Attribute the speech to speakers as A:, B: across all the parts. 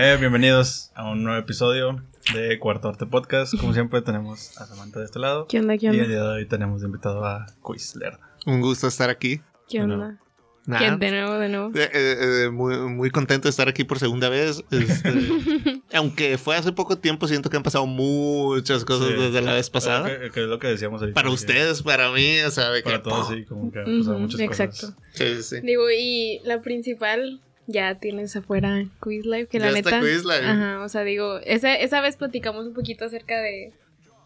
A: Eh, bienvenidos a un nuevo episodio de Cuarto Arte Podcast. Como siempre tenemos a Samantha de este lado.
B: ¿Qué onda? ¿Qué
A: Y el
B: onda?
A: día de hoy tenemos de invitado a Quizler.
C: Un gusto estar aquí.
B: ¿Qué onda?
C: Nada.
B: ¿Quién de nuevo, de nuevo?
C: Eh, eh, eh, muy, muy contento de estar aquí por segunda vez. Este, aunque fue hace poco tiempo, siento que han pasado muchas cosas
A: Sí.
C: desde la vez pasada.
A: Que, que es lo que decíamos ahorita.
C: Para ustedes, para mí, o sea, de que-
A: Para todos, sí, como que han pasado muchas
B: exacto.
A: cosas.
C: Sí, sí, sí.
B: Digo, y la principal ya tienes afuera Quiz Live, que la
C: Ya está
B: neta.
C: Quizlife.
B: Ajá, o sea, digo, esa, esa vez platicamos un poquito acerca de,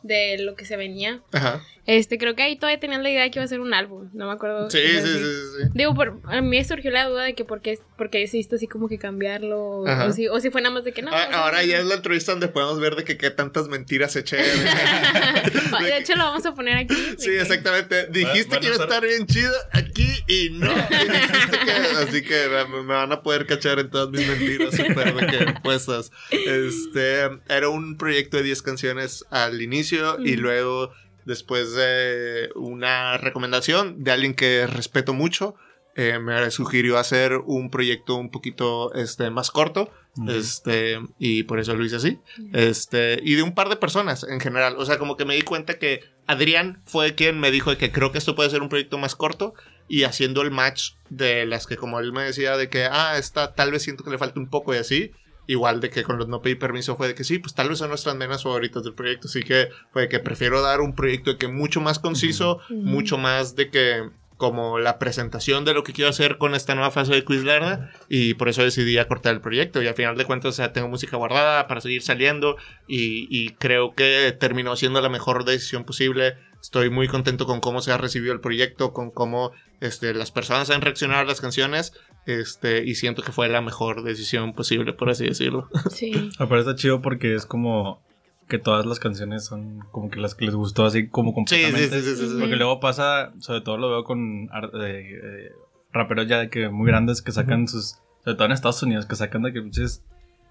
B: de lo que se venía.
C: Ajá.
B: Este, creo que ahí todavía tenían la idea de que iba a ser un álbum, no me acuerdo.
C: Sí, sí, sí, sí, sí.
B: Digo, por, a mí surgió la duda de que por qué, por qué decidiste así como que cambiarlo, o, si, o si fue nada más de que no.
C: Ah,
B: sea,
C: Ahora ya es la entrevista donde podemos ver de que qué tantas mentiras eché.
B: de hecho, lo vamos a poner aquí.
C: Sí,
B: que-
C: exactamente. Dijiste que iba a
A: estar-
C: bien chido aquí y no. Y dijiste que- así que me, me van a poder cachar en todas mis mentiras súper de que puestas. Este era un proyecto de 10 canciones al inicio y luego después de una recomendación de alguien que respeto mucho. eh, me sugirió hacer un proyecto un poquito este, más corto. Este, y por eso lo hice así. Este, y de un par de personas en general. O sea, como que me di cuenta que Adrián fue quien me dijo de que creo que esto puede ser un proyecto más corto. Y haciendo el match de las que, como él me decía, de que, ah, esta tal vez siento que le falta un poco y así. Igual de que con los no pedí permiso fue de que sí, pues tal vez son nuestras menas favoritas del proyecto. Así que fue de que prefiero dar un proyecto de que mucho más conciso,
B: Ujú.
C: mucho más de que como la presentación de lo que quiero hacer con esta nueva fase de Quizlerna y por eso decidí acortar el proyecto y al final de cuentas o sea, tengo música guardada para seguir saliendo y, y creo que terminó siendo la mejor decisión posible estoy muy contento con cómo se ha recibido el proyecto con cómo este, las personas han reaccionado a las canciones este, y siento que fue la mejor decisión posible por así decirlo
B: Sí.
A: Aparte está chido porque es como que todas las canciones son como que las que les gustó así como
C: sí, sí,
A: completamente.
C: sí, sí, sí, sí.
A: Porque luego pasa, sobre todo lo veo con eh, eh, raperos ya de que muy grandes que sacan sus, sobre todo en Estados Unidos, que sacan de que muchos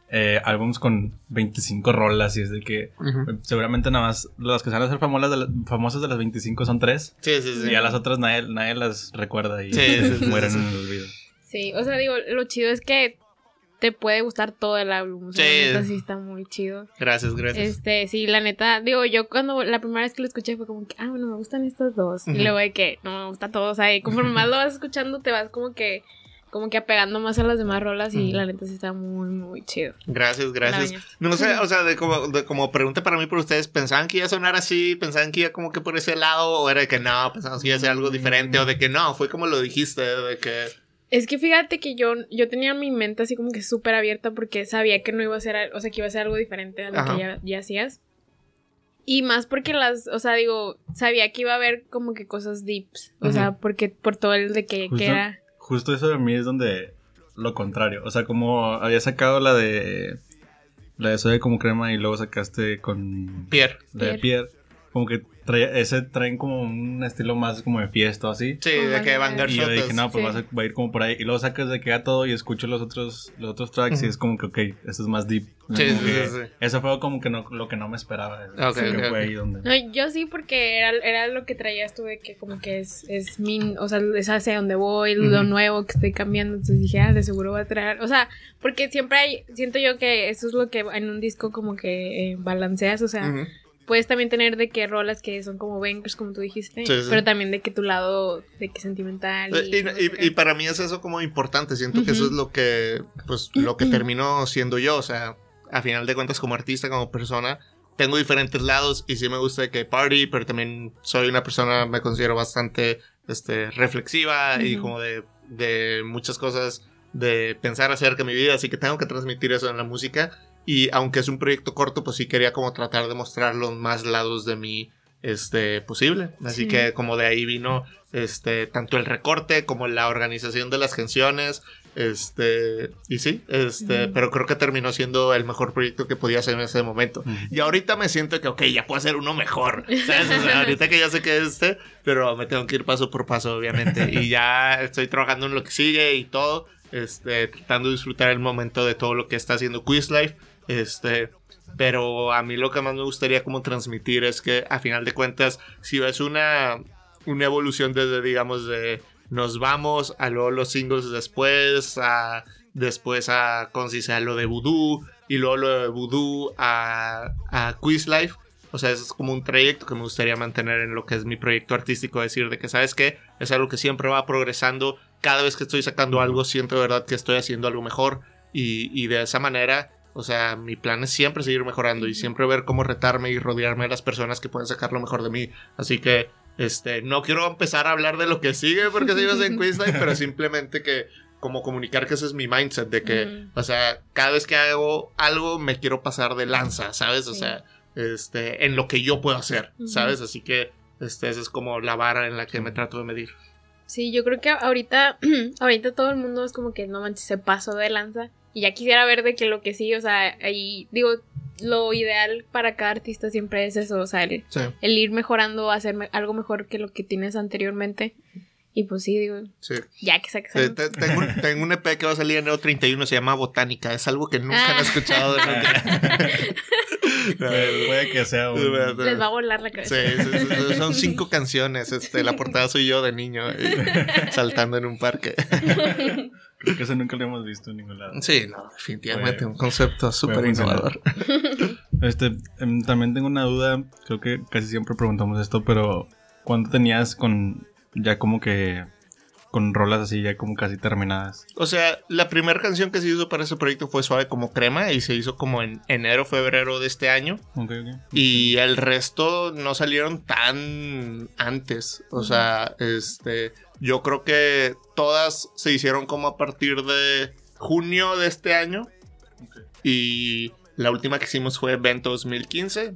A: eh, álbums con 25 rolas y es de que eh, seguramente nada más las que se van a hacer famosas de, las- famosas de las 25 son tres
C: sí, sí, sí.
A: y a las otras nadie, nadie las recuerda y
C: Sí, sí, sí,
A: mueren
C: sí.
A: en el olvido.
B: Sí, o sea, digo, lo chido es que te puede gustar todo el álbum. O sea,
C: Sí.
B: la neta sí está muy chido.
C: gracias gracias
B: Este, sí, la neta, digo, yo cuando la primera vez que lo escuché fue como que, ah, bueno, me gustan estos dos. Y luego de que, no, me gusta todo. O sea, y conforme más lo vas escuchando, te vas como que, como que apegando más a las demás rolas. Y la neta sí está muy, muy chido.
C: Gracias, gracias. No sé, o sea, de como, de como pregunta para mí por ustedes, ¿pensaban que iba a sonar así? ¿Pensaban que iba como que por ese lado? ¿O era de que no? ¿Pensaban que iba a ser algo diferente? ¿O de que no? Fue como lo dijiste, de que...
B: Es que fíjate que yo, yo tenía mi mente así como que súper abierta porque sabía que no iba a ser, o sea, que iba a ser algo diferente a lo
C: Ajá.
B: que ya, ya hacías. Y más porque las, o sea, digo, sabía que iba a haber como que cosas deeps. O sea, porque por todo el de que, que
A: Justo-
B: era.
A: Justo eso de mí es donde lo contrario. O sea, como había sacado la de. La de soya como crema y luego sacaste con.
C: Pierre.
A: La de
B: Pierre.
A: Pierre. Como que trae- ese traen como un estilo más como de fiesta o así.
C: Sí, de que Vanguard
A: Y yo dije, no, pues
B: Sí.
A: vas a, va a ir como por ahí. Y luego sacas de que a todo y escucho los otros, los otros tracks y es como que, ok, esto es más deep.
C: Sí, sí, sí, sí.
A: Eso fue como que no, lo que no me esperaba. Que fue ahí donde.
B: No, yo sí, porque era, era lo que traías tú de que como que es, es mi, o sea, es hacia donde voy, lo nuevo que estoy cambiando. Entonces dije, ah, de seguro va a traer. O sea, porque siempre hay, siento yo que eso es lo que en un disco como que eh, balanceas, o sea. Puedes también tener de que rolas que son como bangers, como tú dijiste,
C: Sí, sí.
B: pero también de que tu lado de que sentimental.
C: Y, y- y para mí es eso como importante. Siento que eso es lo que, pues, lo que terminó siendo yo. O sea, a final de cuentas, como artista, como persona, tengo diferentes lados y sí me gusta de que party, pero también soy una persona, me considero bastante, este, reflexiva y como de, de muchas cosas de pensar acerca de mi vida. Así que tengo que transmitir eso en la música. Y aunque es un proyecto corto, pues sí quería como tratar de mostrar los más lados de mí, este, posible. Así
B: Sí.
C: que como de ahí vino este tanto el recorte como la organización de las canciones este y sí este
B: Ujú.
C: pero creo que terminó siendo el mejor proyecto que podía hacer en ese momento
A: Ujú.
C: y ahorita me siento que ok ya puedo hacer uno mejor ¿sabes? O sea, ahorita que ya sé que es este pero me tengo que ir paso por paso obviamente y ya estoy trabajando en lo que sigue y todo este tratando de disfrutar el momento de todo lo que está haciendo Quizlife este pero a mí lo que más me gustaría como transmitir es que a final de cuentas si ves una una evolución desde digamos de nos vamos a luego los singles después a después a, lo de Voodoo, y luego lo de Voodoo a, a Quiz Life. O sea, es como un trayecto que me gustaría mantener en lo que es mi proyecto artístico, decir de que, ¿sabes qué? Es algo que siempre va progresando. Cada vez que estoy sacando algo, siento de verdad que estoy haciendo algo mejor. Y, y de esa manera, o sea, mi plan es siempre seguir mejorando y siempre ver cómo retarme y rodearme de las personas que pueden sacar lo mejor de mí. Así que, este, no quiero empezar a hablar de lo que sigue porque sigo en Quizlife, pero simplemente que como comunicar que ese es mi mindset de que, o sea, cada vez que hago algo me quiero pasar de lanza, ¿sabes? O
B: Sí.
C: sea, este, en lo que yo puedo hacer. ¿sabes? Así que, este, esa es como la vara en la que me trato de medir.
B: Sí, yo creo que ahorita, ahorita todo el mundo es como que no manches, se pasó de lanza. Y ya quisiera ver de que lo que sí, o sea, ahí digo, lo ideal para cada artista siempre es eso, o sea, el,
C: Sí,
B: el ir mejorando, hacer me- algo mejor que lo que tienes anteriormente. Y pues sí, digo,
C: sí.
B: ya que saques
C: Sí,
B: algo.
C: te- tengo, un, tengo un EP que va a salir en enero 31, se llama Botánica. Es algo que nunca
B: Ah.
C: han escuchado de.
A: Puede, puede que sea un...
B: Les va a volar la cabeza.
C: sí, sí, sí, son cinco canciones. Este, la portada soy yo de niño eh, saltando en un parque.
A: Creo que eso nunca lo hemos visto en ningún lado.
C: Sí, no, definitivamente un concepto súper innovador.
A: Este, em, también tengo una duda, creo que casi siempre preguntamos esto, pero ¿cuánto tenías con ya como que con rolas así ya como casi terminadas?
C: O sea, la primera canción que se hizo para ese proyecto fue Suave como Crema y se hizo como en enero, febrero de este año.
A: Ok, ok.
C: Y el resto no salieron tan antes. O sea, este. Yo creo que todas se hicieron como a partir de junio de este año. Y la última que hicimos fue Evento 2015.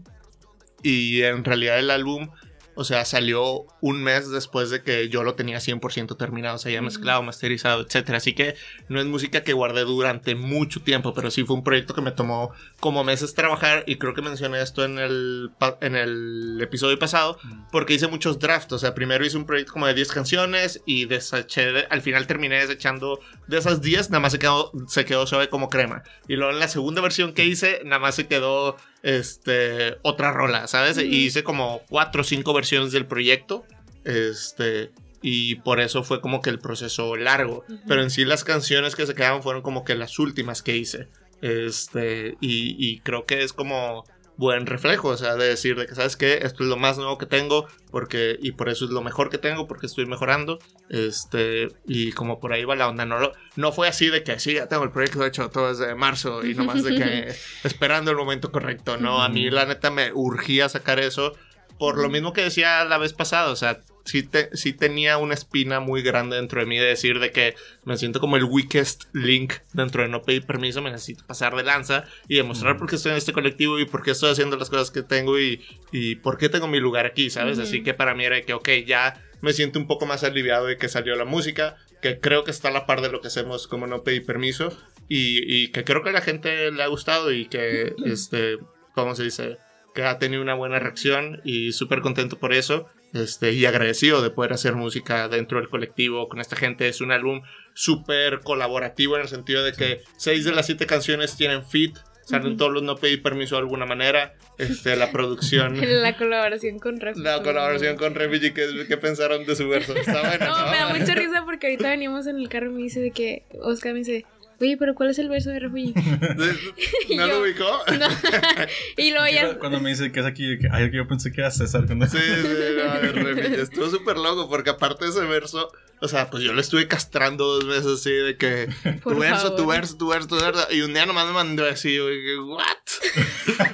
C: Y en realidad el álbum, o sea, salió un mes después de que yo lo tenía 100% terminado. O sea, ya mezclado, masterizado, etcétera. Así que no es música que guardé durante mucho tiempo, pero sí fue un proyecto que me tomó como meses trabajar. Y creo que mencioné esto en el, en el episodio pasado, porque hice muchos drafts. O sea, primero hice un proyecto como de 10 canciones y deseché, de- al final terminé desechando de esas 10, nada más se quedó, se quedó suave como crema. Y luego en la segunda versión que hice, nada más se quedó este, otra rola, ¿sabes? Y hice como 4 o 5 versiones del proyecto. Este. Y por eso fue como que el proceso largo. Pero en sí las canciones que se quedaron fueron como que las últimas que hice. Este. Y, y creo que es como buen reflejo, o sea, de decir de que, ¿sabes qué? Esto es lo más nuevo que tengo, porque, y por eso es lo mejor que tengo, porque estoy mejorando, este, y como por ahí va la onda, no, lo- no fue así de que, sí, ya tengo el proyecto hecho todo desde marzo, y nomás de que, esperando el momento correcto, ¿no? A mí, la neta, me urgía sacar eso, por lo mismo que decía la vez pasada, o sea, sí, te- sí tenía una espina muy grande dentro de mí de decir de que me siento como el weakest link dentro de no pedir permiso, me necesito pasar de lanza y demostrar por qué estoy en este colectivo y por qué estoy haciendo las cosas que tengo y, y por qué tengo mi lugar aquí, ¿sabes? Así que para mí era que, ok, ya me siento un poco más aliviado de que salió la música, que creo que está a la par de lo que hacemos como no pedir permiso y, y que creo que a la gente le ha gustado y que, este, ¿cómo se dice? Que ha tenido una buena reacción y súper contento por eso. Este, y agradecido de poder hacer música dentro del colectivo con esta gente. Es un álbum súper colaborativo en el sentido de que seis de las siete canciones tienen feat. Salen
B: Ujú.
C: todos los no pedí permiso de alguna manera. Este, la producción.
B: La colaboración con Rafa.
C: La colaboración con Refugee, ¿qué, qué pensaron de su verso? Está buena,
B: No,
C: ¿no?
B: me da mucha risa porque ahorita veníamos en el carro y me dice de que Oscar me dice, oye, pero ¿cuál es el verso de Refugee? Y
C: ¿No
B: yo-
C: lo ubicó?
B: No. y luego ya...
A: Cuando me dice que es aquí, que, ay, yo pensé que era César. Cuando...
C: Sí, sí, no. Estuvo súper loco porque aparte de ese verso, o sea, pues yo lo estuve castrando dos veces así de que
B: Por
C: tu verso,
B: favor.
C: tu verso, tu verso, tu verso. Y un día nomás me mandó así, yo dije, ¿what?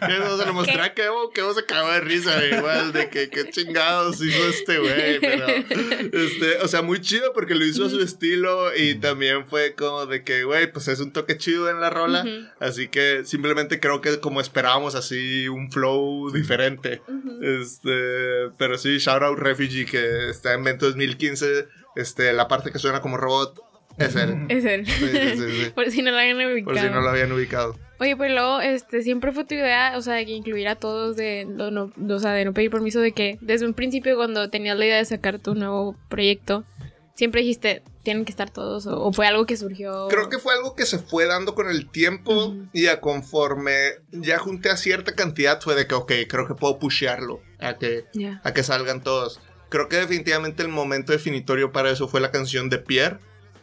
C: Eso se lo mostré a Kevo, Kevo se cagó de risa, igual, de que qué chingados hizo este güey, pero, este, o sea, muy chido porque lo hizo a su estilo y también fue como de que, güey, pues es un toque chido en la rola,
B: Ujú.
C: así que simplemente creo que como esperábamos así un flow diferente.
B: Ujú.
C: Este, pero sí, shout out Refugee que está en Vento 2015. Este, la parte que suena como robot es él.
B: Es él.
C: Sí, sí, sí, sí.
B: Por si no lo habían ubicado.
C: Por si no lo habían ubicado.
B: Oye, pues luego, este, siempre fue tu idea, o sea, de que incluir a todos de, no, no- o sea, de no pedir permiso, de que desde un principio cuando tenías la idea de sacar tu nuevo proyecto, siempre dijiste, tienen que estar todos, o, o fue algo que surgió.
C: Creo que fue algo que se fue dando con el tiempo
B: Ujú.
C: y a conforme ya junté a cierta cantidad fue de que, ok, creo que puedo pushearlo a que,
B: Ya.
C: a que salgan todos. Creo que definitivamente el momento definitorio para eso fue la canción de Pierre.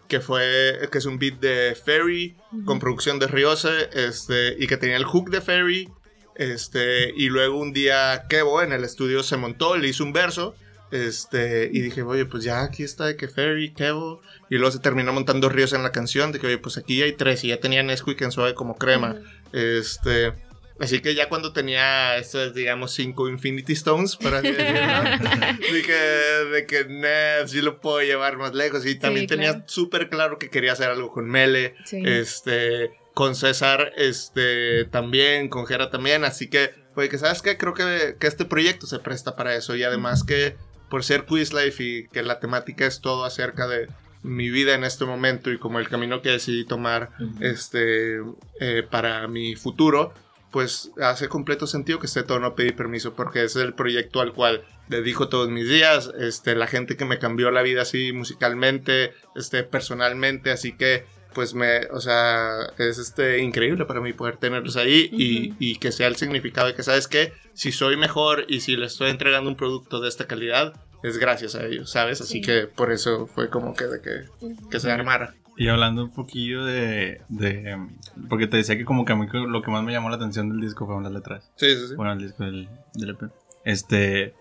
C: que fue, que es un beat de Ferry, con producción de Riose, este, y que tenía el hook de Ferry, este, y luego un día Kevo en el estudio se montó, le hizo un verso, este, y dije, oye, pues ya aquí está de que Ferry, Kevo, y luego se terminó montando Ríos en la canción, de que, oye, pues aquí hay tres, y ya tenía Nesquik en suave como crema, este... Así que ya cuando tenía estos, digamos, cinco Infinity Stones, para decirlo, dije de que Ned sí lo puedo llevar más lejos. Y también tenía súper claro que quería hacer algo con Mele, este, con César, este, también, con Jera también. Así que fue que, ¿sabes qué? Creo que, que este proyecto se presta para eso. Y además que por ser Quiz Life y que la temática es todo acerca de mi vida en este momento y como el camino que decidí tomar este, eh, para mi futuro, pues hace completo sentido que esté todo no pedir permiso porque es el proyecto al cual dedico todos mis días, este, la gente que me cambió la vida así musicalmente, este, personalmente, así que pues me, o sea, es este increíble para mí poder tenerlos ahí y, y, que sea el significado de que, ¿sabes qué? Si soy mejor y si le estoy entregando un producto de esta calidad, es gracias a ellos, ¿sabes? Así que por eso fue como que de que, que se armara.
A: Y hablando un poquillo de, de, Porque te decía que como que a mí lo que más me llamó la atención del disco fueron las letras.
C: Sí, sí, sí.
A: Bueno, el disco del, del EP. Este...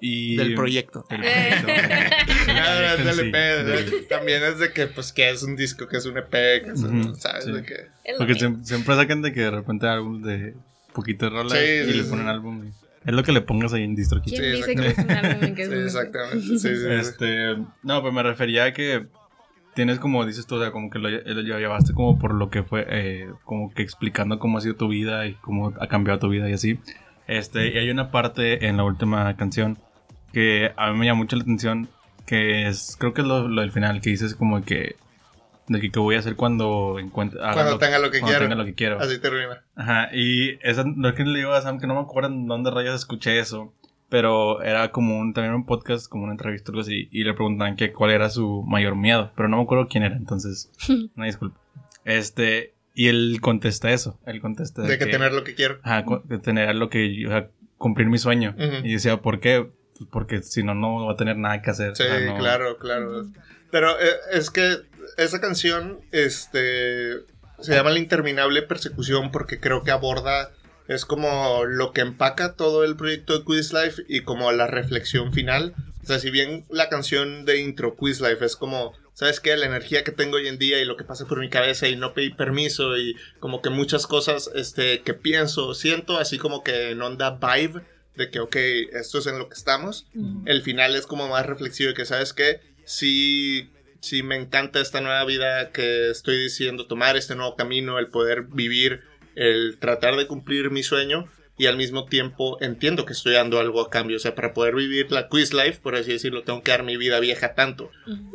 A: Y...
C: Del proyecto. Del proyecto. del EP. También es de que, pues, que es un disco, que es un EP, que es, ¿sabes? De que...
A: Porque siempre, sacan de que de repente álbum de poquito de rolas y le ponen álbum. Es lo que le pongas ahí en DistroKid.
B: ¿Quién dice que es un álbum que es
C: sí, exactamente. Sí, sí,
A: este, no, pues me refería a que tienes como dices tú, o sea, como que lo, lo llevaste como por lo que fue, eh, como que explicando cómo ha sido tu vida y cómo ha cambiado tu vida y así. Este, y hay una parte en la última canción que a mí me llama mucho la atención, que es, creo que es lo, del final, que dices como que, de que qué voy a hacer cuando encuentre...
C: Cuando tenga lo que
A: cuando
C: quiero.
A: tenga lo que quiero.
C: Así termina.
A: Ajá, y esa, lo que le digo a Sam, que no me acuerdo en dónde rayos escuché eso, pero era como un, también un podcast, como una entrevista o algo así, y le preguntaban que cuál era su mayor miedo, pero no me acuerdo quién era, entonces, no disculpa. Este, y él contesta eso, él contesta...
C: De, que, tener lo que quiero.
A: Ajá, de tener lo que, o sea, cumplir mi sueño. Y decía, ¿por qué? Porque si no, no va a tener nada que hacer.
C: Sí, claro, claro. Pero eh, es que esa canción, este, se llama La Interminable Persecución porque creo que aborda es como lo que empaca todo el proyecto de Quiz Life y como la reflexión final. O sea, si bien la canción de intro Quiz Life es como, ¿sabes qué? La energía que tengo hoy en día y lo que pasa por mi cabeza y no pedí permiso y como que muchas cosas este, que pienso, siento, así como que en onda vibe de que, ok, esto es en lo que estamos. El final es como más reflexivo y que, ¿sabes qué? Sí, sí me encanta esta nueva vida que estoy diciendo tomar, este nuevo camino, el poder vivir el tratar de cumplir mi sueño y al mismo tiempo entiendo que estoy dando algo a cambio. O sea, para poder vivir la quiz life, por así decirlo, tengo que dar mi vida vieja tanto.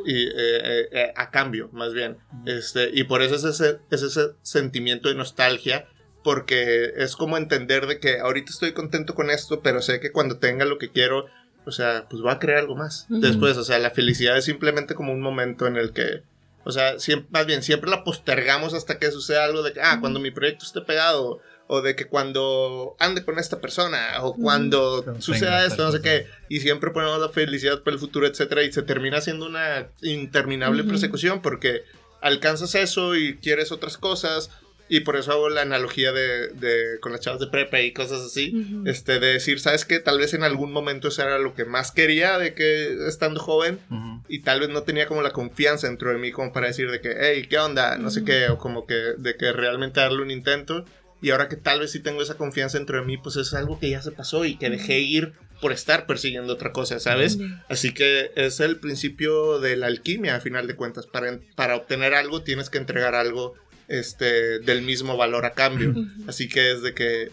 C: Y eh, eh, eh, a cambio, más bien. Este, y por eso es ese, es ese sentimiento de nostalgia. Porque es como entender de que ahorita estoy contento con esto, pero sé que cuando tenga lo que quiero, o sea, pues voy a crear algo más. Después, o sea, la felicidad es simplemente como un momento en el que o sea, siempre, más bien, siempre la postergamos hasta que suceda algo de que, ah, cuando mi proyecto esté pegado, o de que cuando ande con esta persona, o cuando suceda esto, no sé qué, y siempre ponemos la felicidad para el futuro, etcétera, y se termina siendo una interminable persecución porque alcanzas eso y quieres otras cosas, y por eso hago la analogía de, de, con las chavas de prepa y cosas así. Este, de decir, ¿sabes qué? Tal vez en algún momento eso era lo que más quería de que estando joven. Y tal vez no tenía como la confianza dentro de mí como para decir de que, hey, ¿qué onda? No sé qué. O como que de que realmente darle un intento. Y ahora que tal vez sí tengo esa confianza dentro de mí, pues es algo que ya se pasó y que dejé ir por estar persiguiendo otra cosa, ¿sabes? Así que es el principio de la alquimia, a final de cuentas. Para, para obtener algo tienes que entregar algo este, del mismo valor a cambio. Así que es de que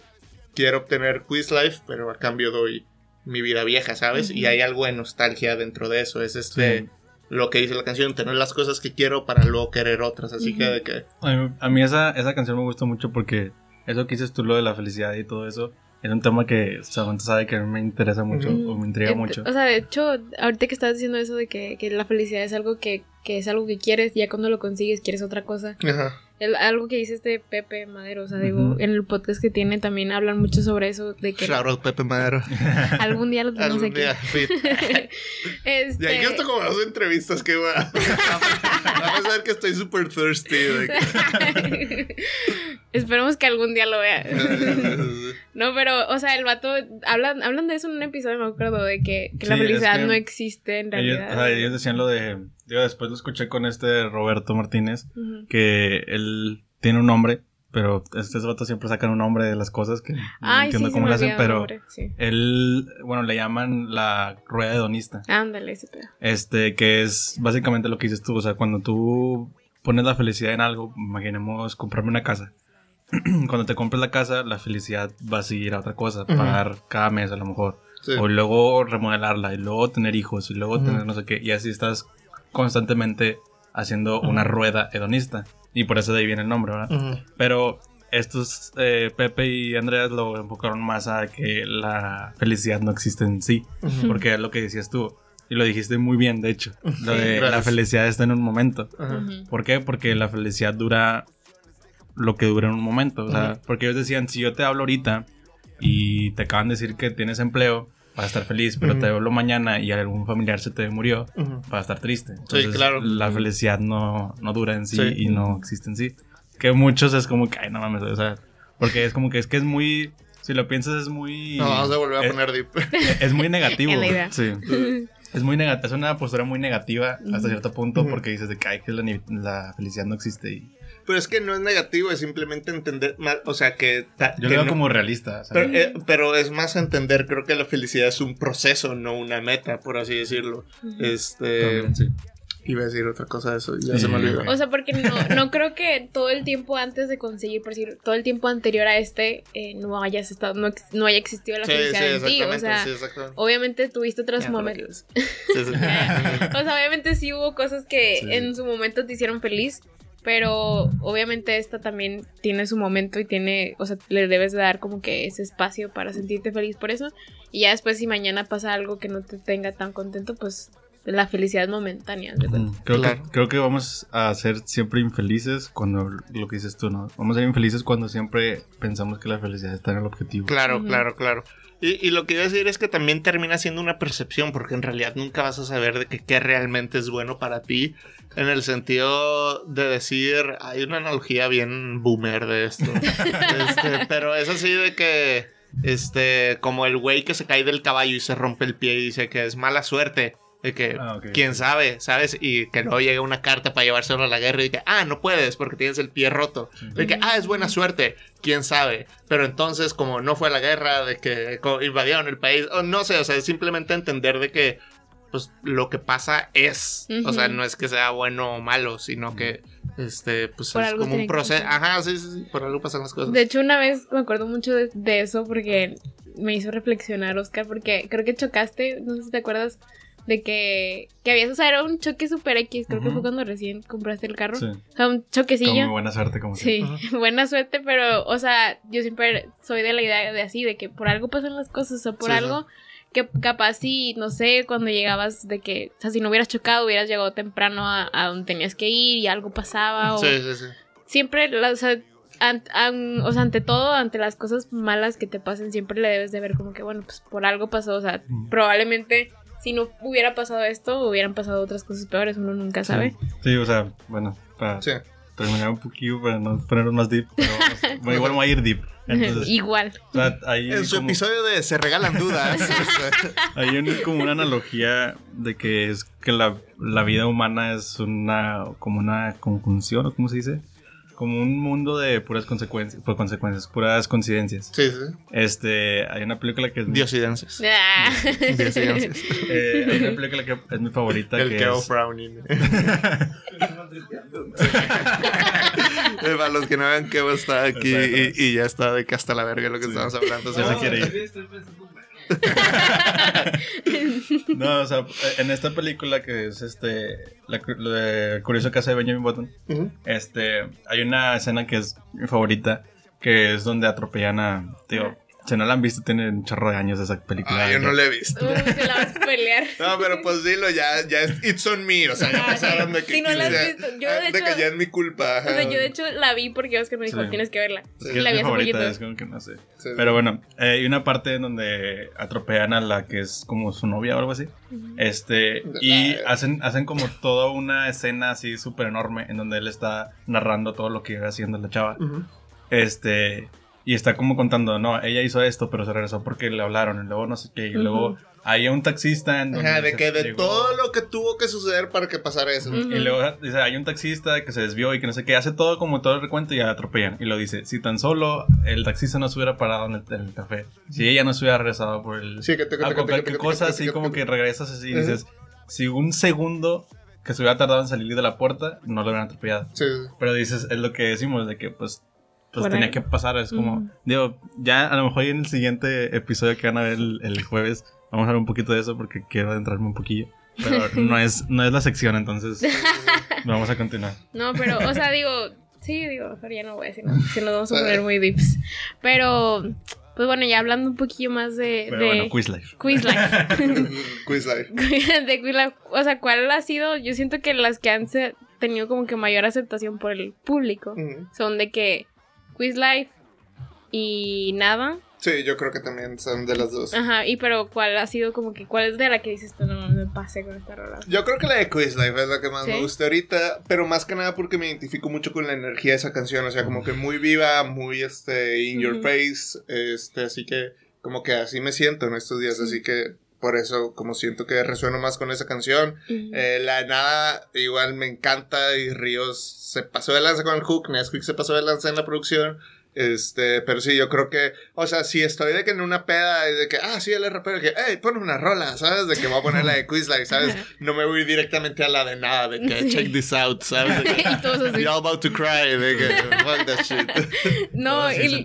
C: quiero obtener Quiz Life, pero a cambio doy mi vida vieja, ¿sabes? Y hay algo de nostalgia dentro de eso. Es este. Lo que dice la canción, tener las cosas que quiero para luego querer otras. Así que de que.
A: A mí, esa, esa canción me gustó mucho porque eso que dices tú, lo de la felicidad y todo eso, es un tema que Samantha sabe que me interesa mucho o me intriga mucho.
B: O sea, de hecho, ahorita que estás diciendo eso de que, que la felicidad es algo que, que, es algo que quieres, ya cuando lo consigues quieres otra cosa.
C: Ajá
B: el- algo que dice este Pepe Madero, o sea, digo, en el podcast que tiene también hablan mucho sobre eso, de que
C: out Pepe Madero.
B: algún día lo tenemos
C: Algún
B: aquí.
C: día, sí.
B: Este,
C: Y aquí esto como las entrevistas que va. Vamos a ver que estoy súper thirsty.
B: Esperemos que algún día lo vea. no, pero, o sea, el vato, hablan, hablan de eso en un episodio, me acuerdo, de que, que la
A: es
B: felicidad
A: que
B: no existe en
A: Ellos,
B: realidad.
A: o sea, ellos decían lo de. Digo, después lo escuché con este Roberto Martínez, que él tiene un nombre, pero estos vatos siempre sacan un nombre de las cosas que no entiendo
B: sí,
A: cómo lo hacen, pero
B: nombre, sí.
A: él, bueno, le llaman la rueda hedonista.
B: Ándale, ese pedo.
A: Este, que es básicamente lo que dices tú, o sea, cuando tú pones la felicidad en algo, imaginemos comprarme una casa. cuando te compres la casa, la felicidad va a seguir a otra cosa, pagar cada mes a lo mejor.
C: Sí.
A: O luego remodelarla, y luego tener hijos, y luego tener no sé qué. Y así estás constantemente haciendo una rueda hedonista. Y por eso de ahí viene el nombre, ¿verdad? Pero estos, eh, Pepe y Andreas lo enfocaron más a que la felicidad no existe en sí. Porque es lo que decías tú. Y lo dijiste muy bien, de hecho. Lo de la felicidad está en un momento. ¿Por qué? Porque la felicidad dura lo que dura en un momento. O sea, porque ellos decían, si yo te hablo ahorita y te acaban de decir que tienes empleo, vas a estar feliz, pero
C: Ujú.
A: te hablo mañana y algún familiar se te murió,
C: Ujú.
A: vas a estar triste. Entonces,
C: claro.
A: La felicidad no, no dura en sí,
C: Sí.
A: y no existe en sí. Que muchos es como que, ay, no mames, o sea, porque es como que es que es muy, si lo piensas es muy...
C: No, vamos a volver a
A: es-
C: poner deep.
A: es muy negativo.
B: En la idea.
A: Sí. Es muy negativo. Es una postura muy negativa hasta cierto punto porque dices de que, ay, que la, la felicidad no existe. Y
C: Pero es que no es negativo, es simplemente entender. ma- O sea, que. ta-
A: yo
C: que
A: lo veo
C: no-
A: como realista. ¿sabes?
C: Pero, eh, pero es más entender, creo que la felicidad es un proceso, no una meta, por así decirlo. Este.
A: También, sí.
C: Iba a decir otra cosa de eso, ya
A: Sí,
C: se me olvidó.
B: O sea, porque no, no creo que todo el tiempo antes de conseguir, por decir, todo el tiempo anterior a este, eh, no hayas estado, no, no haya existido la
C: Sí, sí,
B: felicidad en ti. O sea,
C: sí,
B: obviamente tuviste otros
C: Ya, ¿para qué
B: momentos.
C: Sí, sí.
B: o sea, obviamente sí hubo cosas que
A: Sí.
B: en su momento te hicieron feliz, pero obviamente esta también tiene su momento y tiene, o sea, le debes de dar como que ese espacio para sentirte feliz por eso. Y ya después si mañana pasa algo que no te tenga tan contento, pues la felicidad momentánea.
A: Mm, Creo,
C: Claro.
A: que, creo que vamos a ser siempre infelices cuando lo que dices tú, ¿no? Vamos a ser infelices cuando siempre pensamos que la felicidad está en el objetivo.
C: Claro, claro, claro. Y, y lo que iba a decir es que también termina siendo una percepción, porque en realidad nunca vas a saber de que qué realmente es bueno para ti. En el sentido de decir, hay una analogía bien boomer de esto. Este, pero es así de que, este, como el güey que se cae del caballo y se rompe el pie y dice que es mala suerte. De que,
A: Ah,
C: quién sabe, ¿sabes? Y que luego llega una carta para llevárselo a la guerra y que, ah, no puedes porque tienes el pie roto. De que, ah, es buena suerte, quién sabe. Pero entonces, como no fue a la guerra, de que invadieron el país, o no sé, o sea, es simplemente entender de que, pues, lo que pasa es. O sea, no es que sea bueno o malo, sino que, este, pues,
B: Por
C: es como un proceso. Ajá, sí, sí, sí, por algo pasan las cosas.
B: De hecho, una vez me acuerdo mucho de, de eso porque me hizo reflexionar, Oscar, porque creo que chocaste, no sé si te acuerdas, de que, que habías, o sea, era un choque super X, creo que fue cuando recién compraste el carro.
A: Sí.
B: O sea, un
A: Con
B: choquecillo.
A: muy buena suerte, como
B: Sí, buena suerte, pero, o sea, yo siempre soy de la idea de así, de que por algo pasan las cosas, o sea, por
C: Sí, sí.
B: algo que capaz si, no sé, cuando llegabas de que, o sea, si no hubieras chocado, hubieras llegado temprano a, a donde tenías que ir y algo pasaba, o
C: Sí, sí, sí.
B: siempre, o sea, an- an- o sea, ante todo, ante las cosas malas que te pasen, siempre le debes de ver como que, bueno, pues por algo pasó, o sea,
A: Mm.
B: probablemente si no hubiera pasado esto, hubieran pasado otras cosas peores, uno nunca sabe.
A: Sí. Sí, o sea, bueno, para
C: Sí.
A: terminar un poquito, para no ponernos más deep, pero vamos- bueno, igual voy a ir deep. Entonces,
B: Igual.
A: o sea, hay
C: En su
A: como-
C: episodio de Se Regalan Dudas.
A: Hay un- como una analogía de que es que la, la vida humana es una como una conjunción, ¿o cómo se dice? Como un mundo de puras consecuencias, pues consecuencias, puras coincidencias.
C: sí, sí.
A: Este, hay una película que es
C: Diosidencias.
B: Ah.
C: Diosidencias.
A: eh, hay una película que es mi favorita
C: El
A: que
C: Keo
A: es
C: Frowning. Eh, Para los que no vean, Keo está aquí y, y ya está de que hasta la verga lo que
A: Sí.
C: estamos hablando.
A: Ya se quiere ir. No, o sea, en esta película que es este la, de Curioso Caso de Benjamin Button, este hay una escena que es mi favorita, que es donde atropellan a, digo, Si no la han visto, tiene un chorro de años esa película.
C: Ah, yo no la he visto.
B: Uy, se la vas a pelear.
C: No, pero pues dilo, ya, ya es It's on me. O sea, ya
B: Ah,
C: pasaron de que.
B: Si no la has
C: ya-
B: visto, yo, de
C: de
B: hecho-
C: que ya es mi culpa.
B: O sea, yo de hecho la vi porque Oscar me dijo,
A: Sí.
B: tienes que verla.
C: Sí,
B: la
A: mi
B: vi hace
A: favorita,
B: poquito.
A: es como que no sé.
C: Sí.
A: Pero bueno, eh, hay una parte en donde atropellan a la que es como su novia o algo así. Este, y
C: Ah.
A: hacen, hacen como toda una escena así súper enorme en donde él está narrando todo lo que iba haciendo la chava.
C: Ujú.
A: Este, y está como contando, no, ella hizo esto, pero se regresó porque le hablaron, y luego no sé qué, y luego hay un taxista en donde
C: Ajá, de que de
A: llegó-
C: todo lo que tuvo que suceder para que pasara eso.
A: Y luego dice, hay un taxista que se desvió y que no sé qué, hace todo como todo el recuento y ya atropellan. Y lo dice, si tan solo el taxista no se hubiera parado en el, en el café, si ella no se hubiera regresado por el...
C: Sí, que te-
A: cualquier cosa así como que regresas así y dices, si un segundo que se hubiera tardado en salir de la puerta, no lo hubieran atropellado.
C: Sí.
A: Pero dices, es lo que decimos, de que pues, pues
B: Por
A: tenía
B: ahí.
A: que pasar. Es como,
B: Ujú.
A: digo, ya a lo mejor en el siguiente episodio que van a ver el, el jueves, vamos a hablar un poquito de eso porque quiero adentrarme un poquillo. Pero no es, no es la sección, entonces vamos a continuar.
B: No, pero, o sea, digo, sí, digo, ya no voy a decir nada, si nos vamos a poner muy dips. Pero, pues bueno, ya hablando un poquillo más de,
A: Pero
B: de
A: bueno, Quiz Life.
B: Quizlife.
C: Quiz Life.
B: de Quizlife. O sea, ¿cuál ha sido? Yo siento que las que han tenido como que mayor aceptación por el público son de que Quizlife y nada.
C: Sí, yo creo que también son de las dos.
B: Ajá, y pero ¿cuál ha sido como que, cuál es de la que dices tú, no me pasé con esta rola?
C: Yo creo que la de Quiz Life es la que más
B: ¿Sí?
C: me gusta ahorita, pero más que nada porque me identifico mucho con la energía de esa canción, o sea, como que muy viva, muy este in your face, este, así que como que así me siento en estos días,
B: Sí.
C: así que por eso como siento que resueno más con esa canción. Eh, la nada igual me encanta y Ríos se pasó de lanza con el hook, Nesquik se pasó de lanza en la producción. Este, pero sí, yo creo que, o sea, si estoy de que en una peda de que, ah, sí, el rapero, que, hey, pon una rola, ¿sabes? De que voy a poner la de Quizlife, ¿sabes? No me voy directamente a la de nada, de que,
B: Sí.
C: check this out, ¿sabes? De que,
B: y todos así.
C: You're about to cry, de que, fuck that shit.
B: No, y.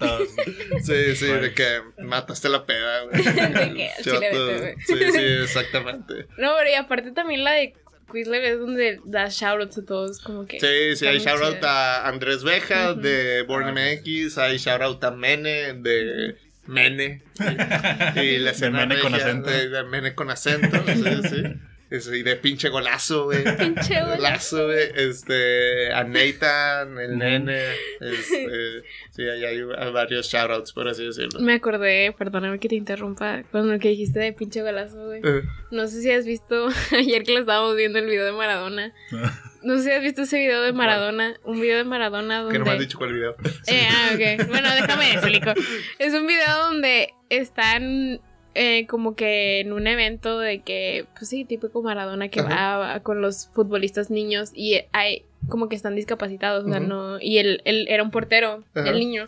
C: Sí, sí, de que mataste la peda, güey.
B: De que.
C: Sí, sí, exactamente.
B: No, pero y aparte también la de Quizlife es donde da shoutouts a todos, como que.
C: Sí, sí, hay shoutout a Andrés Beja
B: Ujú.
C: de Born MX, hay shoutout a Mene de Mene. Y la escena
A: Mene con acento.
C: De, de Mene con acento, sí, sí. Y de pinche golazo, güey.
B: Pinche golazo.
C: Golazo, güey. Este, a Nathan, el nene. Este, sí, ahí hay varios shoutouts, por así decirlo.
B: Me acordé, perdóname que te interrumpa, con lo que dijiste de pinche golazo, güey.
C: Eh,
B: No sé si has visto, ayer que lo estábamos viendo el video de Maradona. No sé si has visto ese video de Maradona, un video de Maradona donde...
C: Que no me has dicho cuál video.
B: Eh, ah, ok. Bueno, déjame explico. Es un video donde están eh, como que en un evento de que, pues sí, típico Maradona que va con los futbolistas niños y hay como que están discapacitados, o sea, no. Y él, él era un portero,
C: Ajá.
B: el niño,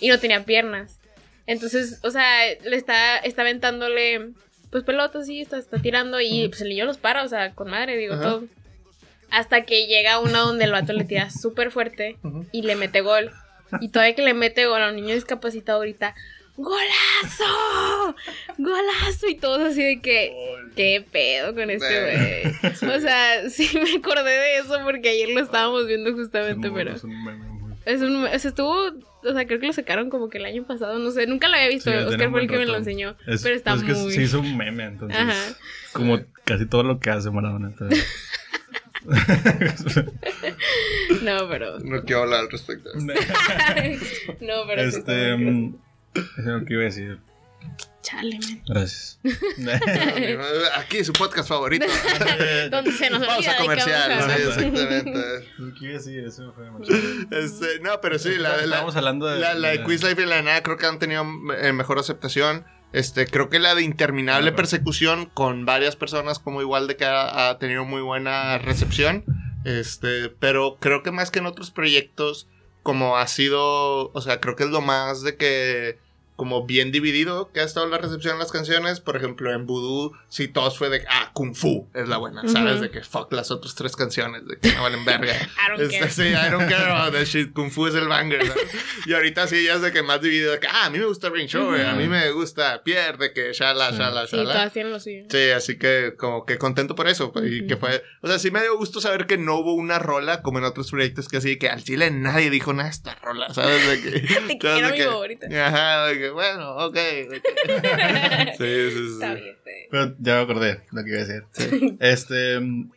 B: y no tenía piernas. Entonces, o sea, le está, está aventándole pues pelotas y está, está tirando y pues el niño los para, o sea, con madre, digo,
C: Ajá.
B: todo. Hasta que llega una donde el vato le tira súper fuerte y le mete gol. Y todavía que le mete gol a un niño discapacitado ahorita, ¡golazo! ¡Golazo! Y todos así de que, ¿qué pedo con este güey? O sea, sí me acordé de eso porque ayer lo estábamos viendo justamente, pero
A: Es un meme muy-
B: es un, o sea, estuvo, o sea, creo que lo sacaron como que el año pasado, no sé, nunca lo había visto,
A: Sí,
B: Oscar fue el que me lo enseñó,
A: Es-
B: pero está
A: es que
B: muy...
A: se hizo un meme, entonces.
B: Ajá.
A: Como casi todo lo que hace Maradona. entonces.
B: No, pero...
C: No quiero hablar al respecto.
B: no, pero
A: este. Eso es lo que iba a decir.
B: Chale, man.
A: Gracias.
C: Aquí su podcast favorito.
B: Donde se nos
C: Pausa comercial, sí, exactamente.
A: Lo que iba a decir, eso me fue mucho.
C: Este, no, pero sí, la,
A: hablando de.
C: la, la de Quiz Life y la de nada creo que han tenido eh, mejor aceptación. Este, creo que la de interminable
A: Claro.
C: persecución con varias personas como igual de que ha, ha tenido muy buena recepción. Este, pero creo que más que en otros proyectos, como ha sido, o sea, creo que es lo más de que como bien dividido que ha estado la recepción de las canciones. Por ejemplo, en Voodoo, sí, todos fue de, ah, Kung Fu es la buena, ¿sabes?
B: Ujú.
C: De que fuck las otras tres canciones, de que no valen verga.
B: I don't
C: Este,
B: care.
C: sí, I don't care about that shit. Kung Fu es el banger. ¿sabes? Y ahorita sí, ya es de que más dividido. De que, ah, a mí me gusta Ring Show, güey, a mí me gusta Pierre, de que shala,
A: Sí.
C: shala,
B: Sí,
C: shala.
B: todas tienen lo suyo.
C: Sí, así que como que contento por eso. pues, Y
B: Ujú.
C: que fue. O sea, sí me dio gusto saber que no hubo una rola como en otros proyectos que así que al chile nadie dijo nada de esta rola, ¿sabes? De que,
B: Te
C: ¿sabes?
B: quiero,
C: De que-
B: amigo, ahorita.
C: Ajá, de que, que, bueno, ok. sí, sí, sí.
B: Está bien, sí.
A: Pero ya me acordé lo que iba a decir. Este. mm,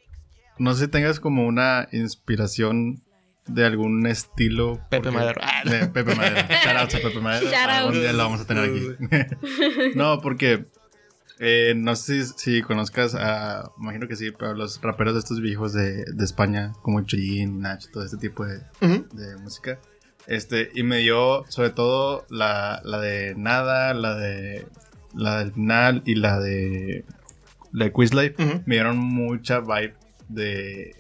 A: No sé si tengas como una inspiración de algún estilo.
C: Pepe
A: porque-
C: Madero. Ah,
A: De Pepe Madero. Shoutouts a Pepe Madero. Algún día lo vamos a tener aquí. no, porque. eh, no sé si, si conozcas a. Imagino que sí, pero los raperos de estos viejos de, de España, como Chillín, Nach, todo este tipo de música. Este, y me dio sobre todo la, la de Nada, la de la del final y la de la de Quizlife.
C: Ujú.
A: Me dieron mucha vibe de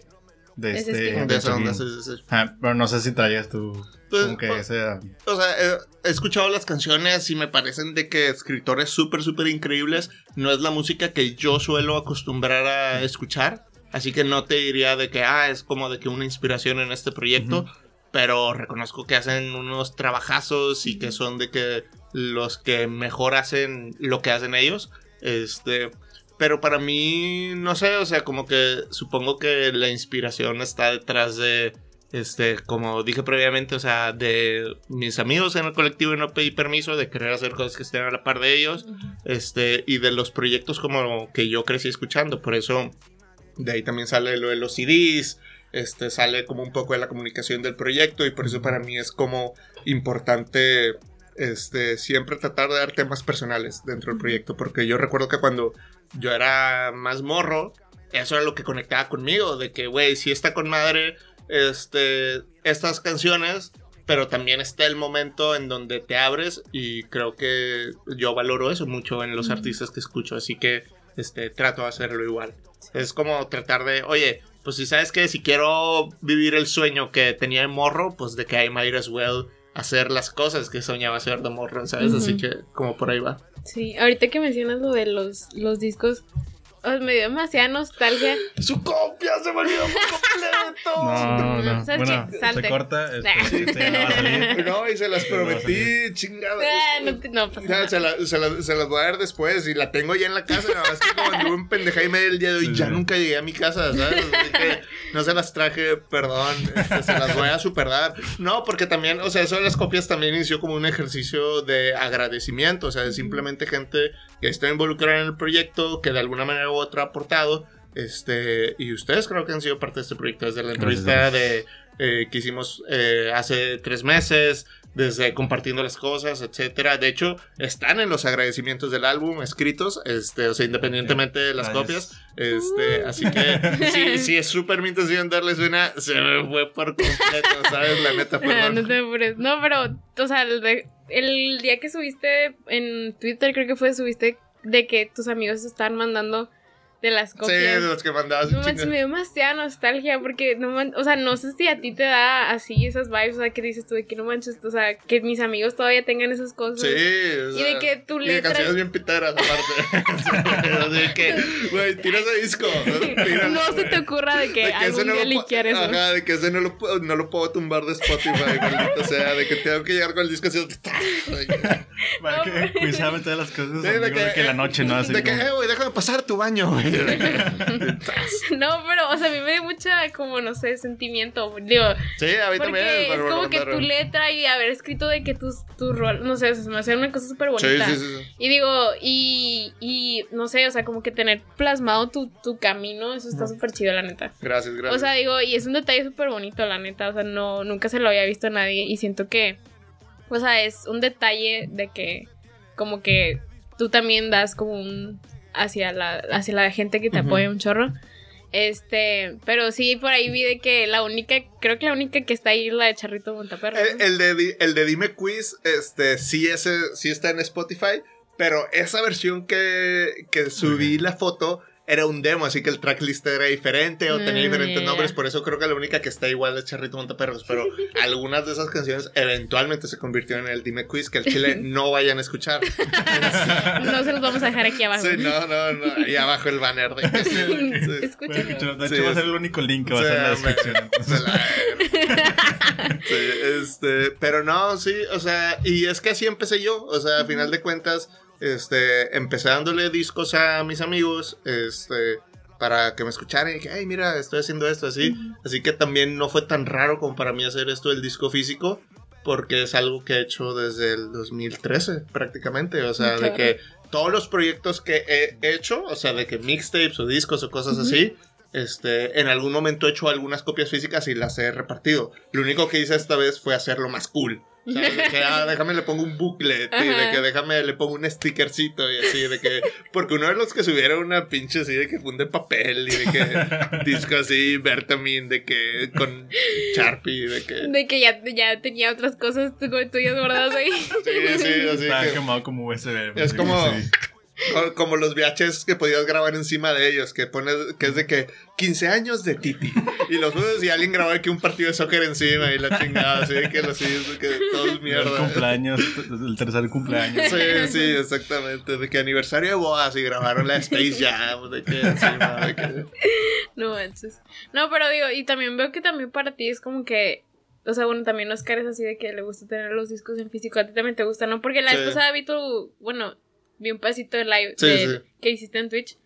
A: de
B: Ese
A: este.
C: De esa onda,
A: Chillín.
C: sí, sí, sí.
A: Ajá, pero no sé si traías tú
C: Pues,
A: como que
C: pues,
A: ese
C: O sea, eh, he escuchado las canciones y me parecen de que escritores súper, súper increíbles. No es la música que yo suelo acostumbrar a escuchar. Así que no te diría de que, ah, es como de que una inspiración en este proyecto. Pero reconozco que hacen unos trabajazos y que son de que los que mejor hacen lo que hacen ellos. Este. Pero para mí, no sé, o sea, como que supongo que la inspiración está detrás de, este, como dije previamente, o sea, de mis amigos en el colectivo y no pedí permiso, de querer hacer cosas que estén a la par de ellos, este, y de los proyectos como que yo crecí escuchando. Por eso, de ahí también sale lo de los CDs, este, sale como un poco de la comunicación del proyecto, y por eso para mí es como importante, este, siempre tratar de dar temas personales dentro del proyecto, porque yo recuerdo que cuando yo era más morro, eso era lo que conectaba conmigo, de que, güey, si está con madre, este, estas canciones, pero también está el momento en donde te abres y creo que yo valoro eso mucho en los artistas que escucho, así que, este, trato de hacerlo igual. Es como tratar de, oye, pues si sabes que si quiero vivir el sueño que tenía de morro, pues de que I might as well hacer las cosas que soñaba hacer de morro, ¿sabes? Así que como por ahí va.
B: Sí, ahorita que mencionas lo de los, los discos, me dio demasiada nostalgia.
C: Su copia se me olvidó por completo.
A: No, no.
B: ¿Sabes
A: Bueno?
B: Salte.
A: se corta. Este, este no va a salir.
C: No, y se las
A: No
C: prometí, chingada.
B: Ah, no, no pasa nada.
C: se, la- se la- se las voy a dar después y la tengo ya en la casa. Nada más que como anduve en pendeja y media el día de hoy,
A: Sí,
C: ya
A: sí.
C: nunca llegué a mi casa, ¿sabes? Así que no se las traje, perdón. este, se las voy a superdar. No, porque también, o sea, eso de las copias también inició como un ejercicio de agradecimiento. O sea, de simplemente gente que está involucrada en el proyecto, que de alguna manera u otra ha aportado. Este, y ustedes creo que han sido parte de este proyecto desde la entrevista de eh, que hicimos eh, hace tres meses, desde compartiendo las cosas, etcétera. De hecho, están en los agradecimientos del álbum escritos, este, o sea, independientemente de las
A: Gracias.
C: copias. Este, así que sí, sí es súper mi intención darles una, se me fue por completo, ¿sabes? La neta, perdón.
B: no te apures. No, pero, o sea, el, de- el día que subiste en Twitter, creo que fue, subiste de que tus amigos estaban mandando de las
C: Sí,
B: copias.
C: de los que mandabas.
B: No manches, me dio demasiada nostalgia porque no man- o sea, no sé si a ti te da así esas vibes, o sea, que dices tú de que no manches, o sea, que mis amigos todavía tengan esas cosas.
C: Sí, o
B: Y de que tu
C: y de
B: letra-
C: canciones bien piteras, aparte. Así que, güey, tira ese disco.
B: No se te ocurra de que
C: de que
B: algún
C: no
B: día liquear eso.
C: Ajá, de que ese no lo, puedo- no lo puedo tumbar de Spotify, maldito sea, de que tengo que llegar con el disco así.
A: Para que todas las cosas.
C: Sí,
A: amigo, de que, la noche, ¿no? Así
C: de que, eh, güey, déjame pasar tu baño, güey.
B: No, pero, o sea, a mí me dio mucha, como, no sé, sentimiento. Digo,
C: Sí, a mí también.
B: es
C: lo
B: como que tu letra y haber escrito de que tus, tu rol, no sé, o sea, se me hace una cosa súper bonita.
C: sí, sí. sí.
B: Y digo, y, y no sé, o sea, como que tener plasmado tu, tu camino, eso está súper chido, la neta.
C: Gracias, gracias.
B: O sea, digo, y es un detalle súper bonito, la neta. O sea, no, nunca se lo había visto a nadie. Y siento que, o sea, es un detalle de que, como que tú también das como un. Hacia la, hacia la gente que te apoya un chorro. Este, pero sí, por ahí vi de que la única, creo que la única que está ahí es la de Charrito Montaperro. ¿no?
C: el, el de, el de Dime Quiz, este, sí, ese, sí está en Spotify, pero esa versión que, que subí la foto era un demo, así que el tracklist era diferente o tenía
B: Mm,
C: diferentes
B: ya.
C: nombres, por eso creo que la única que está igual es Charrito Montaperros, pero algunas de esas canciones eventualmente se convirtieron en el Dime Quiz que el chile no vayan a escuchar.
B: No se los vamos a dejar aquí abajo.
C: Sí, no, no, no, ahí abajo el banner de... Sí.
B: Escúchalo.
C: Sí,
A: hecho, va a ser el único link que va a ser en la descripción.
C: la- este, pero no, sí, o sea, y es que así empecé yo, o sea, a final de cuentas, este, empecé dándole discos a mis amigos, este, para que me escucharan y que, ay, mira, estoy haciendo esto así, así que también no fue tan raro como para mí hacer esto del disco físico, porque es algo que he hecho desde el 2013 prácticamente, o sea, de
B: Claro.
C: que todos los proyectos que he hecho, o sea, de que mixtapes o discos o cosas así, este, en algún momento he hecho algunas copias físicas y las he repartido. Lo único que hice esta vez fue hacerlo más cool. O sea, de que, ah, déjame le pongo un booklet y de
B: Ajá.
C: que déjame le pongo un stickercito y así, de que, porque uno de los que subieron una pinche así de que funde papel y de que disco así, Bertamin, de que con Sharpie, de que...
B: De que ya, ya tenía otras cosas tu- tuyas guardadas ahí.
C: Sí, sí, así
A: Estaba
C: que-
A: quemado como USB.
C: Es como-
A: sí.
C: Co- como los VHS que podías grabar encima de ellos, que pones, que es de que 15 años de Titi. Y los juegos y alguien grababa aquí un partido de soccer encima y la chingada, así de que los hijos, que todo es
A: El
C: mierda.
A: cumpleaños, el tercer cumpleaños.
C: Sí, sí, exactamente. De que aniversario de bodas y grabaron la Space Jam. De que encima, de que.
B: No manches. No, pero digo, y también veo que también para ti es como que. O sea, bueno, también Oscar es así de que le gusta tener los discos en físico. A ti también te gusta, ¿no? Porque la
C: Sí.
B: pasada vi tu. Bueno, vi un pasito de live
C: Sí,
B: de-
C: sí.
B: que hiciste en Twitch.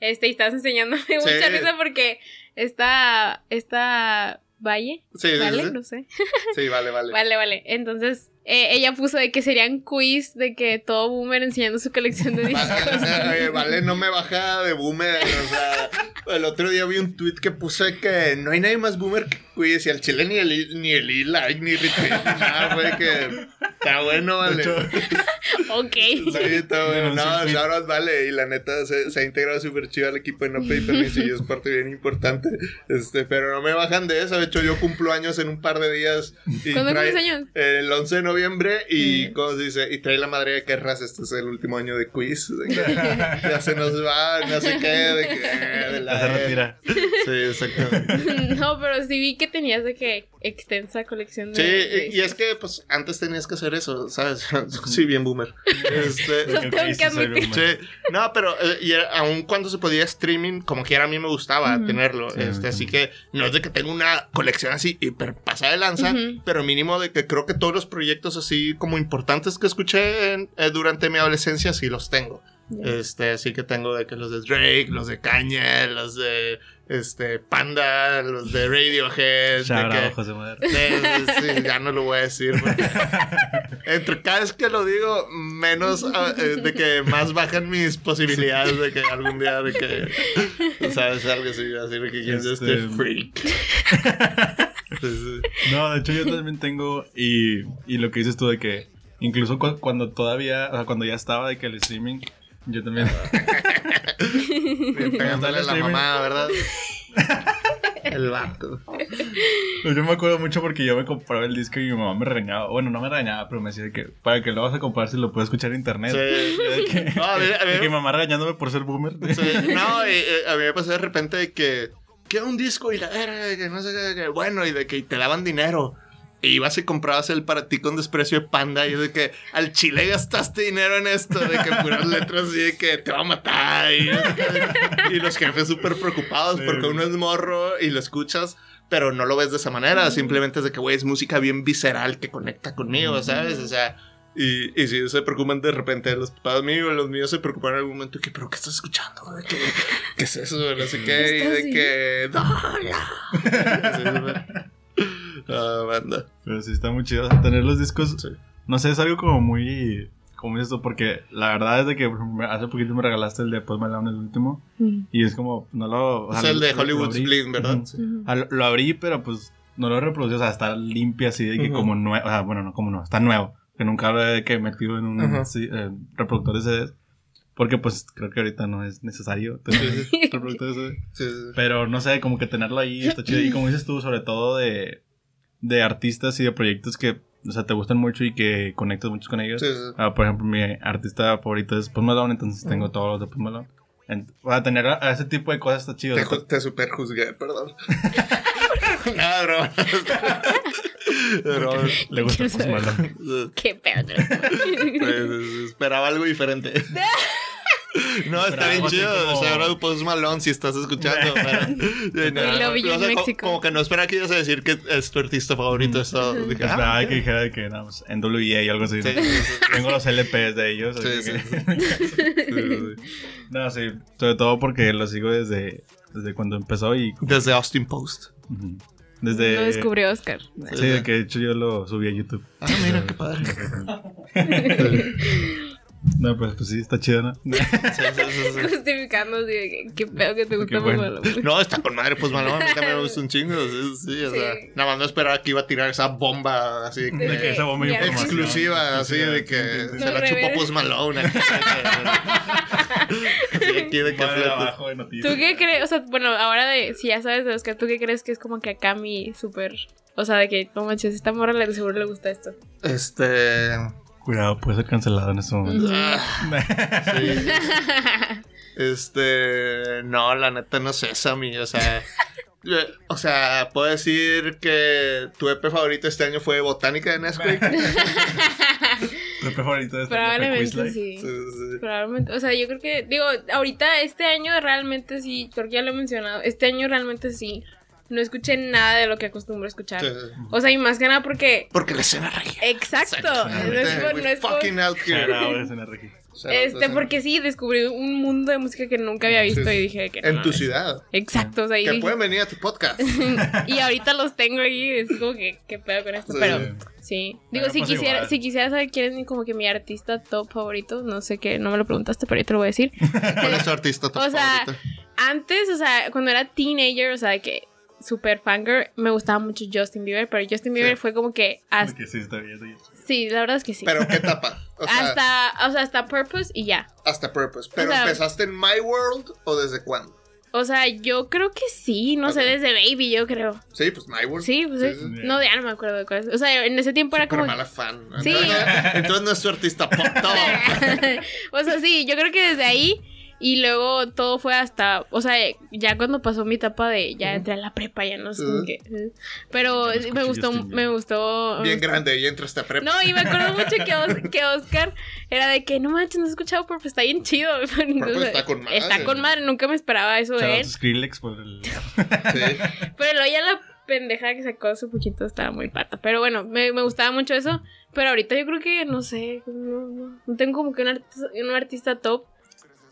B: Este, y estabas enseñándome mucha risa porque esta. Esta. Valle.
C: Sí, sí,
B: ¿Vale? No sé.
C: Sí, vale, vale.
B: Vale, vale. Entonces, eh, ella puso de que serían quiz de que todo boomer enseñando su colección de discos.
C: Vale, vale, no me baja de boomer. O sea, el otro día vi un tweet que puse que no hay nadie más boomer que Quiz y al chile ni el, ni el e-like ni retweet ni nada. Fue que está bueno, vale.
B: ok.
C: Sí, está bueno. No, shout out, vale. Y la neta se, se ha integrado súper chido al equipo de No Pay Permiso y es parte bien importante. Este, pero no me bajan de eso. De hecho, yo cumplo años en un par de días. Y
B: ¿Cuándo
C: trae-
B: cumples años?
C: El 11 de noviembre. Y,
B: Mm.
C: ¿cómo se dice? Y trae la madre de que raza. Este es el último año de quiz. de que ya se nos va, no sé qué. De que. eh, de la
A: se retira.
C: Sí, exactamente.
B: No, pero sí vi que tenías de que extensa colección
C: Sí,
B: de. de
C: y, es que, pues, antes tenías que hacer eso, ¿sabes? sí, bien boomer. Este,
B: Lo tengo que
A: Sí,
B: admitir.
C: no, pero eh, y era- aun cuando se podía streaming, como quiera a mí me gustaba tenerlo.
A: Sí,
C: este, así que no es de que tenga una colección así hiper pasada de lanza, pero mínimo de que creo que todos los proyectos así como importantes que escuché en- eh, durante mi adolescencia sí los tengo.
B: Ya.
C: Este, así que tengo de que los de Drake, los de Kanye, los de este Panda, los de Radiohead, de que-
A: José Madero.
C: Sí, ya no lo voy a decir. Entre cada vez que lo digo, menos ah, eh, de que más bajan mis posibilidades de que algún día de que, ¿sabes? Algo así, así de que quién es este
A: Este-
C: freak. Sí, sí.
A: No, de hecho yo también tengo y, y lo que dices tú de que incluso cu- cuando todavía, o sea, cuando ya estaba de que el streaming, yo también...
C: Bien pegándole la mamá, ¿verdad? El vato.
A: Pues yo me acuerdo mucho porque yo me compraba el disco y mi mamá me regañaba. Bueno, no me regañaba, pero me decía de que para que lo vas a comprar si lo puedes escuchar en internet.
C: Sí.
A: Yo de que,
C: No, a ver, a ver.
A: de que mi mamá regañándome por ser boomer.
C: Sí, no, y, eh, a mí me pasó de repente de que queda un disco y la verga, que no sé qué, bueno, y de que te daban dinero. Y ibas y comprabas el para ti con desprecio de panda. Y de que al chile gastaste dinero en esto. De que puras letras así de que te va a matar. Y, y los jefes súper preocupados
A: Sí.
C: porque uno es morro y lo escuchas. Pero no lo ves de esa manera. Simplemente es de que, güey, es música bien visceral que conecta conmigo, ¿sabes? O sea. Y, y si se preocupan de repente los papás míos, los míos se preocupan en algún momento que, pero ¿qué estás escuchando? ¿De qué, ¿Qué es eso? No sé qué, y de
B: así.
C: que... Banda.
A: Pero sí está muy chido. o sea, tener los discos.
C: Sí.
A: No sé, es algo como muy. Como esto, porque la verdad es de que hace poquito me regalaste el de Post Malone, el último.
B: Mm.
A: Y es como, no lo. o
C: Es
A: sea,
C: el de Hollywood. Split, ¿verdad? Sí.
A: Lo, lo abrí, pero pues no lo reproducí. O sea, está limpio así de que
C: Ujú.
A: como nuevo. O sea, bueno, no como no, está nuevo. Que nunca lo he que metido en un eh, reproductor de CDs. Porque pues creo que ahorita no es necesario tener reproductor de CDs.
C: Sí, sí.
A: Pero no sé, como que tenerlo ahí está chido. Y como dices tú, sobre todo de, de artistas y de proyectos que, o sea, te gustan mucho y que conectas mucho con ellos.
C: Sí, sí.
A: Ah, por ejemplo, mi artista favorito es Post Malone, entonces tengo todos los de Post Malone. Para tener a, a ese tipo de cosas está chido.
C: Te, ju- te super juzgué, perdón. Nada, bro. Bro,
A: Le gusta Post. Malone.
B: Qué pedo.
C: pues, esperaba algo diferente. No, está
A: Esperaba
C: bien chido.
A: como-
C: O sea, ahora Post Malone si estás escuchando. pero-
B: love you
C: o sea, co-
B: Mexico.
C: Como que no espera que ibas a decir que es tu artista favorito. Eso. Dije, ah,
A: Esperaba
C: ok.
A: que dijera de que no, pues, en WEA y algo así.
C: Sí,
A: ¿no?
C: sí, sí.
A: Tengo los LPs de ellos.
C: Sí,
A: así
C: sí,
A: que-
C: sí. Sí, sí.
A: No, sí. Sobre todo porque lo sigo desde, desde cuando empezó y.
C: Desde Austin Post.
A: Ujú. Desde.
B: Lo descubrió Oscar.
A: Sí, de que de hecho yo lo subí a YouTube.
C: Ah, mira, qué padre.
A: No, pues, pues sí, está chido, ¿no?
C: Sí, sí, sí, sí.
B: Justificando qué pedo que te gusta
A: bueno.
C: No, está con madre, pues Malone, a mí también me gusta un chingo. Sí, sí, o sea, nada más no esperaba que iba a tirar esa bomba así de que-
A: esa bomba
C: exclusiva, así de que se la chupó. Post Malone. aquí. De que
A: abajo de.
B: ¿Tú qué crees? O sea, bueno, ahora de, si ya sabes de Oscar, ¿tú qué crees que es como que acá mi súper... O sea, de que, no manches, esta morra le seguro le gusta esto.
C: Este.
A: Cuidado, puede ser cancelado en este momento.
C: sí. Este. No, la neta no sé, Sammy. O sea. O sea, puedo decir que tu EP favorito este año fue Botánica de Nesquik.
A: Tu EP favorito de este año fue
B: Probablemente sí.
C: Sí, sí, sí.
B: Probablemente, o sea, yo creo que, digo, ahorita este año realmente sí, porque ya lo he mencionado, este año realmente sí, no escuché nada de lo que acostumbro a escuchar.
C: Sí, sí.
B: O sea, y más que nada porque...
C: Porque la escena regia.
B: Exacto. No es por- no es por-
C: fucking out here.
A: Shout out, es NRG.
C: Shout out,
B: Este,
C: escena.
B: porque sí, descubrí un mundo de música que nunca había visto
C: Sí,
B: y dije que...
C: En
B: no
C: tu ciudad.
B: Exacto, o sea, y,
C: Que
B: dije-
C: pueden venir a tu podcast.
B: y ahorita los tengo ahí, es como que, ¿qué pedo con esto?
C: Sí.
B: Pero, sí. Digo,
A: Bueno,
B: si
A: pues
B: quisiera,
A: igual.
B: si quisiera saber quién es mi- como que mi artista top favorito, no sé qué, no me lo preguntaste, pero yo te lo voy a decir.
C: ¿Cuál es tu artista top
B: O sea,
C: favorito?
B: Antes, o sea, cuando era teenager, o sea, que super fangirl, me gustaba mucho Justin Bieber, pero Justin Bieber
C: Sí.
B: fue como que hasta,
A: Porque sí, está bien. está bien.
B: sí, la verdad es que sí.
C: ¿Pero qué etapa? O sea, hasta,
B: hasta, o sea, hasta Purpose y ya.
C: Purpose. ¿Pero
B: o sea-
C: empezaste en My World o desde cuándo?
B: O sea, yo creo que sí, no sé, desde Baby, yo creo.
C: Sí, pues My World.
B: Sí, pues sí.
A: sí.
B: No, ya no me acuerdo de cuál es. O sea, en ese tiempo era
C: Pero
B: como...
C: mala fan.
B: Sí.
C: Entonces, entonces no es tu artista pop top.
B: o sea, sí, yo creo que desde ahí y luego todo fue hasta, o sea, ya cuando pasó mi etapa de ya entré a la prepa, ya no sé qué. Pero
A: Ya
B: me gustó, me gustó.
C: Bien grande y entraste a prepa.
B: No, y me acuerdo mucho que, Os- que Oscar era de que no manches, no he escuchado porque está bien chido. Entonces,
C: está con madre.
B: Está con madre, nunca me esperaba eso de él.
A: Skrillex por el.
C: Sí.
B: Pero luego ya la pendeja que sacó hace poquito estaba muy pata. Pero bueno, me, me gustaba mucho eso. Pero ahorita yo creo que, no sé, no, no- no tengo como que un artista, un artista top.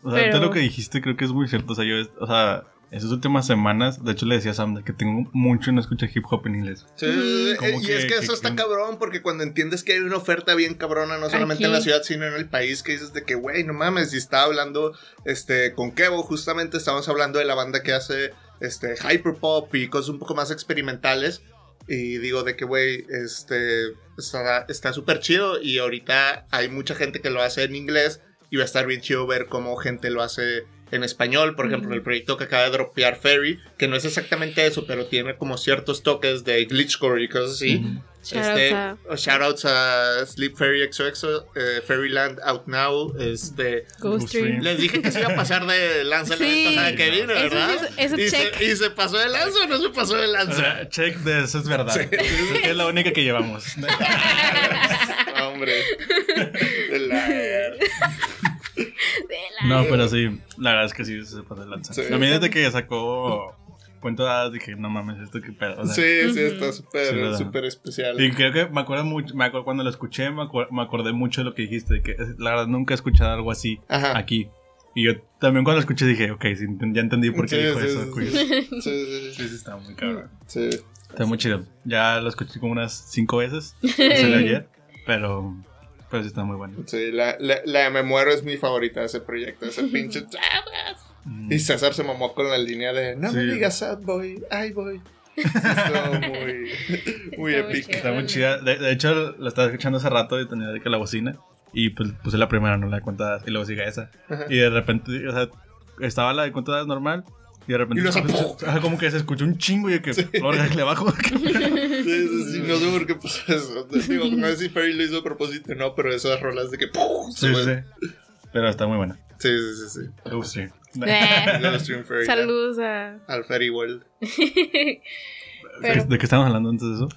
A: O sea,
B: Pero-
A: todo lo que dijiste creo que es muy cierto. O sea, yo, o sea, esas últimas semanas, de hecho le decía a Sam de que tengo mucho y no escucho hip hop en inglés.
C: Sí,
A: Como
C: y
A: que-
C: es que eso
A: que-
C: está cabrón porque cuando entiendes que hay una oferta bien cabrona, no solamente en
B: Aquí.
C: la ciudad, sino en el país, que dices de que, güey, no mames, y estaba hablando este, con Kevo, justamente estábamos hablando de la banda que hace este, hyperpop y cosas un poco más experimentales. Y digo de que, güey, este, está está súper chido y ahorita hay mucha gente que lo hace en inglés y va a estar bien chido ver cómo gente lo hace en español. Por ejemplo, el proyecto que acaba de dropear Ferry, que no es exactamente eso, pero tiene como ciertos toques de glitchcore y cosas así.
A: Ujú.
B: Shoutouts
C: Este, shoutouts a Sleep Ferry XOXO, eh, Fairyland Out Now. Este,
B: Ghost
C: les dije que se iba a pasar de lanza la
B: Sí.
C: vez pasada que vino,
B: Eso
C: ¿verdad?
B: sí es- eso
C: y,
B: check.
C: Se, y se pasó de lanza o no se pasó de
A: O
C: lanza.
A: sea, check de eso es verdad.
C: Sí.
A: Es la única que llevamos.
C: Hombre.
A: No, pero sí, la verdad es que sí se pasó de lanza.
C: Sí.
A: A mí desde que sacó cuento de hadas dije, no mames, esto qué pedo. O sea,
C: Sí, sí, está súper, súper especial.
A: Y creo que me acuerdo mucho, me acuerdo cuando lo escuché, me, acuer- me acordé mucho de lo que dijiste, de que la verdad nunca he escuchado algo así
C: Ajá.
A: aquí. Y yo también cuando lo escuché dije, ok, sí, ya entendí por qué
C: Sí,
A: dijo
C: sí,
A: eso.
C: sí. Sí, sí, sí,
A: Sí, sí, está muy cabrón.
C: sí.
A: Está muy chido. Ya lo escuché como unas cinco veces. Se lo ayer, pero, pero sí está muy bueno.
C: Sí, la, la, la de Me Muero es mi favorita de ese proyecto, ese pinche...
A: Mm.
C: Y César se mamó con la línea de No me digas sad boy, ay boy. Sí, estuvo muy, muy
B: Está
C: épico.
A: Está muy chida. De, de hecho, lo estaba escuchando hace rato y tenía de que la bocina. Y pues puse la primera, no la de cuentas. Y luego sigue esa.
C: Ajá.
A: Y de repente, o sea, estaba la de cuentas normal. Y de repente,
C: Y
A: escuché- ajá, como que se escuchó un chingo y que, "Verga, le bajo.
C: Sí, sí, sí, no sé por qué pasó eso. Digo, no sé si Ferry lo hizo a propósito, no, pero esas rolas de que ¡pum!
A: Sí, sí, sí. Pero está muy buena.
C: sí, sí, sí, sí.
A: Uf, sí.
B: Eh,
C: Ferry,
B: Saludos a.
C: Al Ferry World.
B: Pero-
A: ¿De qué estamos hablando antes de eso?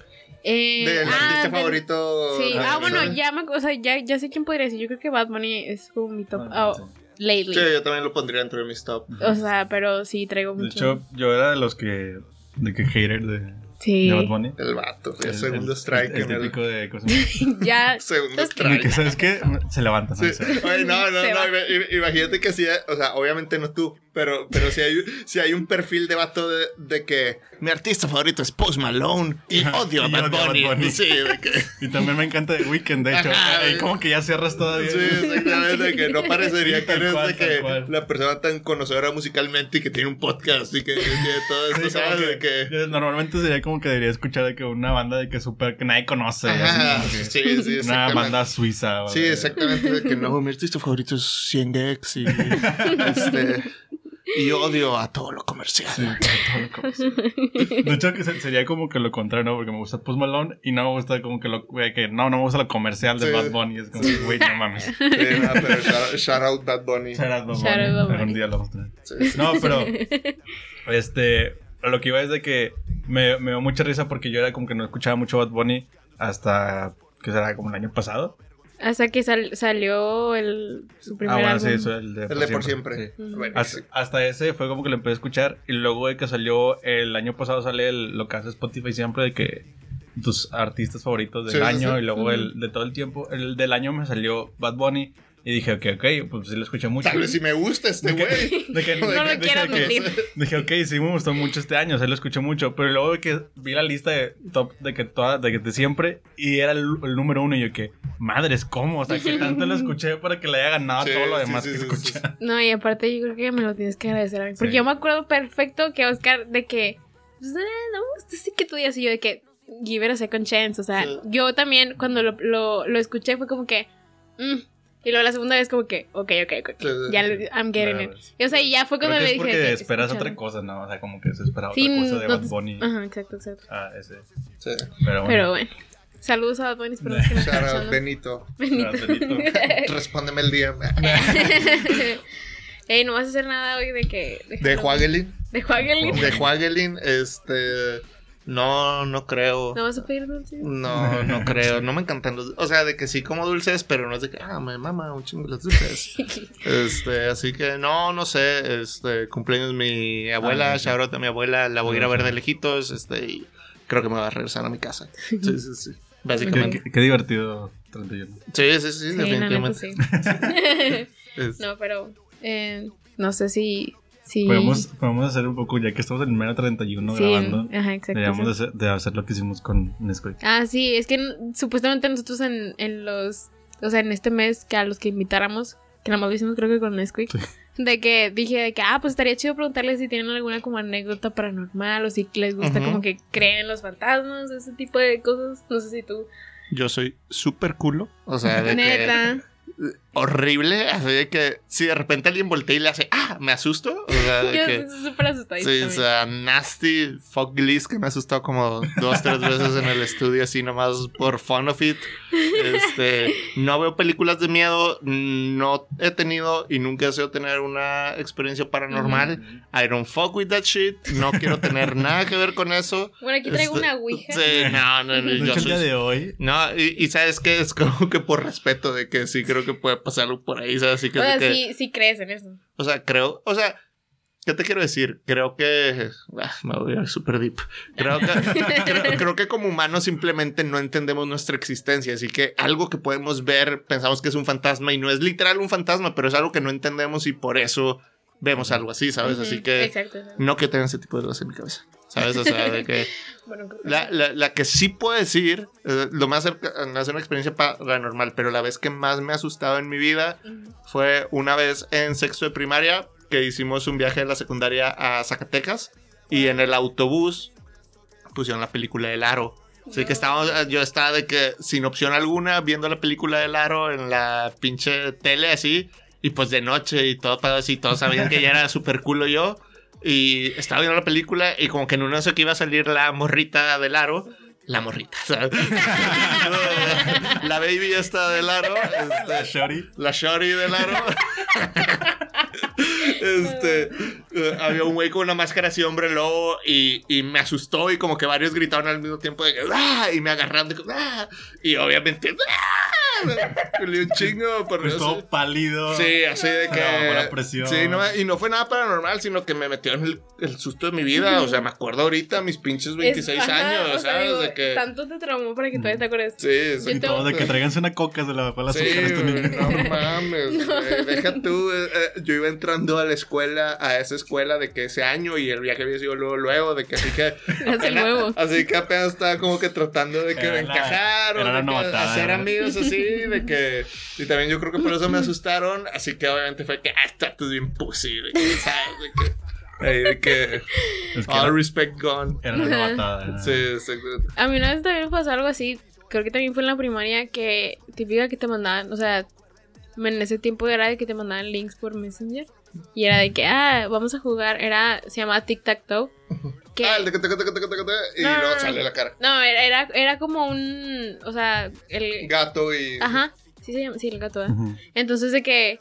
B: Eh,
C: Del
B: ah,
C: artista
B: del-
C: favorito.
B: Sí,
C: de-
B: ah, bueno, ya, me, o sea, ya, ya sé quién podría decir. Yo creo que Bad Bunny es como mi top.
A: Ah,
B: oh, lately.
C: Sí, yo también lo pondría dentro de mis top.
B: O sea, pero sí traigo
A: De
B: mucho.
A: hecho, yo era de los que. De que hater de,
B: sí.
A: de Bad Bunny.
C: El vato, el,
A: El-
C: segundo
A: el-
C: strike
A: El, típico de cosas.
B: ya.
C: Segundo
A: de
C: strike.
A: ¿Sabes qué? Se levanta.
C: Sí.
A: Sí.
C: Oye, no, no,
B: Se
C: no. Imagínate que sí, o sea, obviamente no tú, Pero, pero si hay, si hay un perfil de vato de, de que mi artista favorito es Post Malone y odio a Bad Bunny.
A: Bunny.
C: Sí, de que,
A: Y también me encanta The Weeknd, de hecho.
C: Ajá,
A: como que ya cierras todavía.
C: sí, exactamente, que no parecería que eres de que
A: cual.
C: la persona tan conocedora musicalmente y que tiene un podcast y que, que todo esto,
A: Sí,
C: ¿sabes? De
A: que-
C: que...
A: Normalmente sería como que debería escuchar de que una banda de que super que nadie conoce.
C: Ajá,
A: así que
C: sí, sí,
A: Una banda suiza.
C: Sí,
A: de-
C: exactamente. De que no, mi artista favorito es 100 Gex y, este, y odio a todo lo comercial.
A: Sí, todo lo conoce. De hecho, que se- sería como que lo contrario, ¿no? Porque me gusta Post Malone y no me gusta como que lo. que no, no me gusta lo comercial de
C: Sí.
A: Bad Bunny. Es como güey, no mames.
C: Sí, no, pero shout, shout out Bad Bunny.
A: Shout out Bad
B: Shout out
A: Bunny.
B: Bad Bunny.
A: Algún día lo vamos a tener.
C: Sí.
A: No, pero. Este. Lo que iba es de que me, me dio mucha risa porque yo era como que no escuchaba mucho Bad Bunny hasta. que será como el año pasado.
B: Hasta que sal- salió el, su primer
A: ah, bueno,
B: álbum.
A: sí, eso, el de
C: El de por siempre.
A: sí.
C: Bueno,
A: Hasta,
C: sí.
A: hasta ese fue como que lo empecé a escuchar y luego de que salió el año pasado sale el- lo que hace Spotify siempre de que tus artistas favoritos del
C: Sí,
A: año
C: sí.
A: y luego el de todo el tiempo el del año me salió Bad Bunny y dije ok ok pues sí lo escuché mucho
C: Tal vez si me gusta este
A: de que,
C: güey.
A: de que-
B: No lo
A: dije
B: quiero
A: que-
B: admitir.
A: dije ok sí me gustó mucho este año o sea lo escuché mucho pero luego de que vi la lista de top de que toda de que de siempre y era el, el número uno y yo que madres cómo o sea que tanto lo escuché para que le haya ganado
C: Sí,
A: todo lo
C: sí,
A: demás
C: sí,
A: que
C: sí,
A: escuché
C: sí, sí.
B: No, y aparte yo creo que me lo tienes que agradecer a mí. Porque
A: Sí.
B: yo me acuerdo perfecto que Oscar, de que, pues, eh, no me gusta así que tú digas, y yo de que, give it a second chance. O sea,
C: Sí.
B: yo también cuando lo, lo, lo escuché fue como que, mm. Y luego la segunda vez como que, ok, ok, ok, ok,
C: Sí, sí,
B: ya
C: sí.
B: I'm getting
A: Claro,
B: it. Y, o sea, y ya fue cuando
A: que
B: le
A: es
B: dije
A: porque
B: de que,
A: esperas otra cosa, ¿no? O sea, como que se esperaba
B: Sí,
A: otra cosa de
B: no
A: Bad Bunny.
B: Ajá, exacto, exacto.
A: Ah, ese.
C: Sí.
A: Pero bueno.
B: Pero bueno, saludos a Bad Bunny, espero que nos.
C: Benito.
B: Benito.
A: Benito.
C: Respóndeme el DM.
B: Ey, no vas a hacer nada hoy de que...
C: De Juagelin.
B: De Juagelin.
C: De Juagelin, este. No, no creo.
B: ¿No vas a pedir dulces?
C: No, no creo. No me encantan los. O sea, de que sí como dulces, pero no es de que, ah, me mama un chingo los dulces. Este, así que no, no sé. Este, cumpleaños mi abuela,
A: Ah,
C: shout out a mi abuela, la voy a ir a ver de lejitos. Este, y creo que me va a regresar a mi casa. Sí, sí, sí.
A: Qué,
C: Básicamente.
A: qué- qué divertido 31.
C: Sí, sí, sí,
B: Sí,
C: definitivamente.
B: sí. No, pero eh, no sé si.
A: Podemos, podemos hacer un poco, ya que estamos en el mero 31
B: sí,
A: grabando,
B: Ajá, exacto.
A: deberíamos de hacer, de hacer lo que hicimos con Nesquik.
B: Ah, sí, es que supuestamente nosotros en, en los. O sea, en este mes que a los que invitáramos, que nada más lo hicimos creo que con Nesquik,
A: Sí.
B: de que dije de que, ah, pues estaría chido preguntarles si tienen alguna como anécdota paranormal o si les gusta como que creen en los fantasmas, ese tipo de cosas. No sé si tú.
C: Yo soy súper culo. O sea, de que. Horrible. Así de que si de repente alguien voltea y le hace, ah, me asusto. O sea, de
B: Yo
C: que.
B: estoy súper asustadita.
C: Sí, o sea, nasty fuck Gliss que me asustó como dos, tres veces en el estudio, así nomás por fun of it. Este, no veo películas de miedo, no he tenido y nunca deseo tener una experiencia paranormal. I don't fuck with that shit, no quiero tener nada que ver con eso.
B: Bueno, aquí traigo
C: Este,
B: una ouija.
C: Sí, no, no, no, yo soy-
A: día de hoy,
C: no, y, y sabes que es como que por respeto de que sí creo que puede pasar algo por ahí, ¿sabes? Así que,
B: O sea,
C: que-
B: sí, sí crees en eso.
C: o sea, creo, o sea, ¿qué te quiero decir? Creo que, ah, me voy a ir super deep. Creo que, creo, creo que como humanos simplemente no entendemos nuestra existencia, así que algo que podemos ver, pensamos que es un fantasma y no es literal un fantasma, pero es algo que no entendemos y por eso vemos algo así, ¿sabes? Así que
B: Exacto. exacto.
C: no que tengan ese tipo de cosas en mi cabeza, ¿sabes? O sea, de que...
B: Bueno, creo que
C: La, la, la que sí puedo decir, eh, lo más cerca, no es una experiencia paranormal, pero la vez que más me ha asustado en mi vida fue una vez en sexto de primaria que hicimos un viaje de la secundaria a Zacatecas y en el autobús pusieron la película del aro. Así que estábamos, yo estaba de que sin opción alguna viendo la película del aro en la pinche tele así y pues de noche y todo para así, todos sabían que ya era súper culo yo y estaba viendo la película y como que en uno sé que iba a salir la morrita del aro. La morrita, ¿sabes? la baby esta del aro. este,
A: Shorty,
C: la shorty del aro. este, había un güey con una máscara así, hombre lobo, y, y me asustó y como que varios gritaron al mismo tiempo de que, "Ah", y me agarraron de que, "Ah", y obviamente, "Ah", Me dolió un chingo por
A: Pues todo pálido.
C: Sí, así de que.
A: No, la presión.
C: Sí, no, y no fue nada paranormal, sino que me metió en el, el susto de mi vida. O sea, me acuerdo ahorita, mis pinches 26
B: Es- ajá,
C: años,
B: o sea,
C: ¿sabes?
B: digo,
C: De que.
B: Tanto te traumó para que todavía te acuerdes.
C: Sí,
A: todo de que traiganse una coca se la bajó la
C: Sí,
A: azúcar a este
C: güey,
A: niño.
C: no mames, güey. Deja tú, eh, eh, yo iba entrando a la escuela, a esa escuela de que ese año y el viaje había sido luego, luego, de que así que...
B: Nuevo.
C: Así que apenas estaba como que tratando de que
A: Era
C: de
A: la-
C: encajar o
A: era la
C: de que hacer amigos así, de que... Y también yo creo que por eso me asustaron, así que obviamente fue que, ah, está tú bien pussy, de que, ¿sabes? De que... ahí de que...
A: Es que
C: All
A: era,
C: respect gone.
A: era una novatada.
C: Sí, exacto.
B: A mí una vez también pasó algo así. Creo que también fue en la primaria que típica que te mandaban, o sea, en ese tiempo era de que te mandaban links por Messenger. Y era de que, ah, vamos a jugar. Era, se llamaba Tic Tac Toe. Que,
C: Ah, el de que te, que te, que te, que te, que te, y
B: No,
C: luego sale la cara.
B: no, era, era, era como un, o sea, el...
C: Gato y...
B: Ajá, sí se llama, sí, el gato. ¿eh? Entonces de que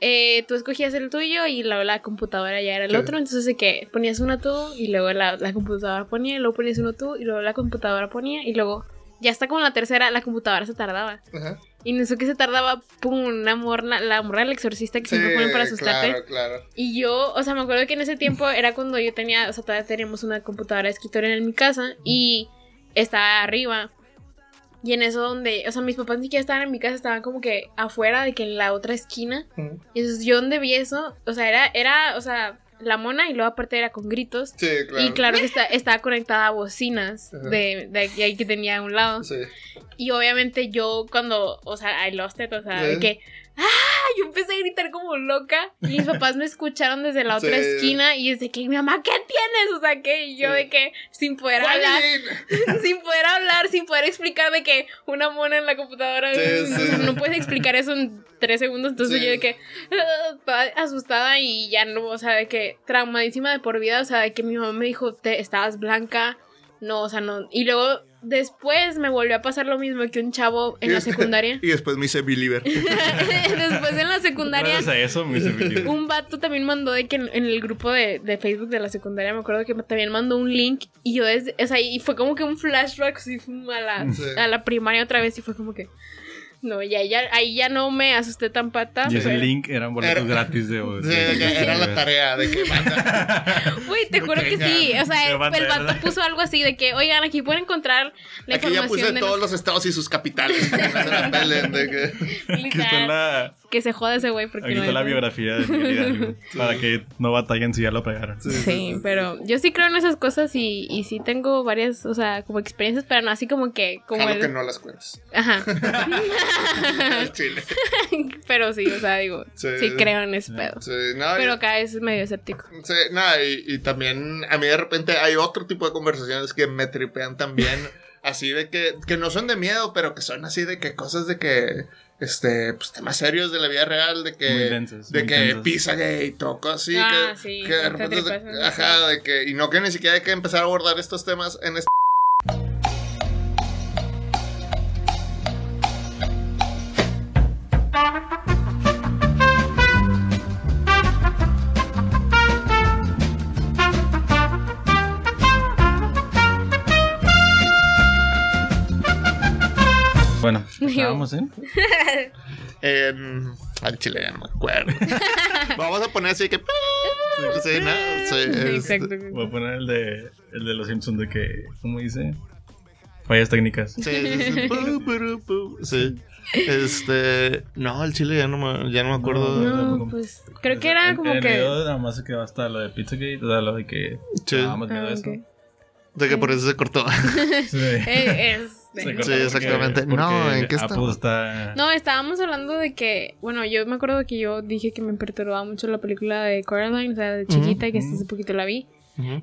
B: eh, tú escogías el tuyo y la, la computadora ya era el
C: Sí.
B: otro. Entonces de que ponías uno tú y luego la, la computadora ponía, y luego ponías uno tú y luego la computadora ponía y luego ya está como la tercera, la computadora se tardaba.
C: Ajá.
B: Y en eso que se tardaba, pum, una morna, la morra del exorcista que siempre ponen para asustarte.
C: Claro, claro.
B: Y yo, o sea, me acuerdo que en ese tiempo era cuando yo tenía, o sea, todavía teníamos una computadora de escritorio en mi casa y estaba arriba. Y en eso donde, o sea, mis papás ni siquiera estaban en mi casa, estaban como que afuera de que en la otra esquina. Y entonces yo donde vi eso, o sea, era, era, o sea, la mona y luego aparte era con gritos.
C: Sí, claro.
B: Y claro que está, estaba conectada a bocinas
C: Ajá.
B: de, de ahí que tenía a un lado.
C: Sí.
B: Y obviamente yo cuando, o sea, I lost it, o sea, de que, ¡ah! Yo empecé a gritar como loca y mis papás me escucharon desde la otra
C: Sí.
B: esquina y desde que, mi mamá, ¿qué tienes? O sea, que y yo
C: Sí.
B: de que, sin poder hablar, sin poder hablar, sin poder explicar de que una mona en la computadora,
C: Sí,
B: o
C: sí.
B: sea, no puedes explicar eso en tres segundos, entonces yo de que, "Ah", toda asustada y ya no, o sea, de que traumadísima de por vida, o sea, de que mi mamá me dijo, te, estabas blanca, no, o sea, no, y luego después me volvió a pasar lo mismo que un chavo en la secundaria.
C: Y después me hice believer.
B: después en la secundaria
A: Gracias a eso me hice feliz.
B: un vato también mandó de que en, en el grupo de, de Facebook de la secundaria me acuerdo que también mandó un link y yo desde, o sea, y fue como que un flashback así a la,
C: Sí.
B: a la primaria otra vez y fue como que no, ya, ya, ahí ya no me asusté tan pata.
A: Y ese
B: pero-
A: link eran boletos
C: Era-
A: gratis de.
C: Sí, de que era la tarea de que manda.
B: Güey, te juro que sí. O sea, el, el vato puso algo así de que, oigan, aquí pueden encontrar la
C: Aquí ya
B: información
C: puse
B: de
C: todos
B: los-
C: los estados y sus capitales. que no se la de que-
A: Aquí está la,
B: que se joda ese güey porque
A: aquí
B: no
A: está la biografía de Miguel Hidalgo. Para que no batallen si ya lo pegaron.
B: Sí, pero yo sí creo en esas cosas y, y sí tengo varias, o sea, como experiencias, pero no así como que, como el...
C: que no las cuentes.
B: Ajá. Pero sí, o sea, digo,
C: Sí.
B: sí, creo en ese pedo.
C: Sí, no,
B: Pero acá es medio escéptico.
C: Sí, nada, y, y también a mí de repente hay otro tipo de conversaciones que me tripean también, así de que, que no son de miedo, pero que son así de que cosas de que, este, pues temas serios de la vida real, de que, de que pisa gay, toco así,
B: Ah,
C: que,
B: sí,
C: que de
B: te
C: repente, de- ajá, de que, y no que ni siquiera hay que empezar a abordar estos temas en este...
A: Bueno, estábamos en.
C: En... Al chile ya no me acuerdo. Vamos a poner así que... Sí, ¿no? Sí, este-
B: Exacto.
A: Voy a poner el de, el de los Simpsons de que. ¿Cómo dice? Fallas técnicas.
C: Sí, sí. Este. No, el chile ya no me, ya no me acuerdo.
A: No.
B: No, pues creo que era como
A: en
B: que...
A: video nada más se quedó hasta lo de Pizzagate, o sea, lo de que
C: Sí.
A: dábamos miedo
B: Ah,
A: a eso.
C: De que por eso se cortó.
A: Sí.
B: Eh, es-
C: Sí, exactamente.
A: porque-
C: No, ¿en qué
A: está.
B: No, estábamos hablando de que, bueno, yo me acuerdo que yo dije que me perturbaba mucho la película de Coraline, o sea, de chiquita, y que hasta hace poquito la vi.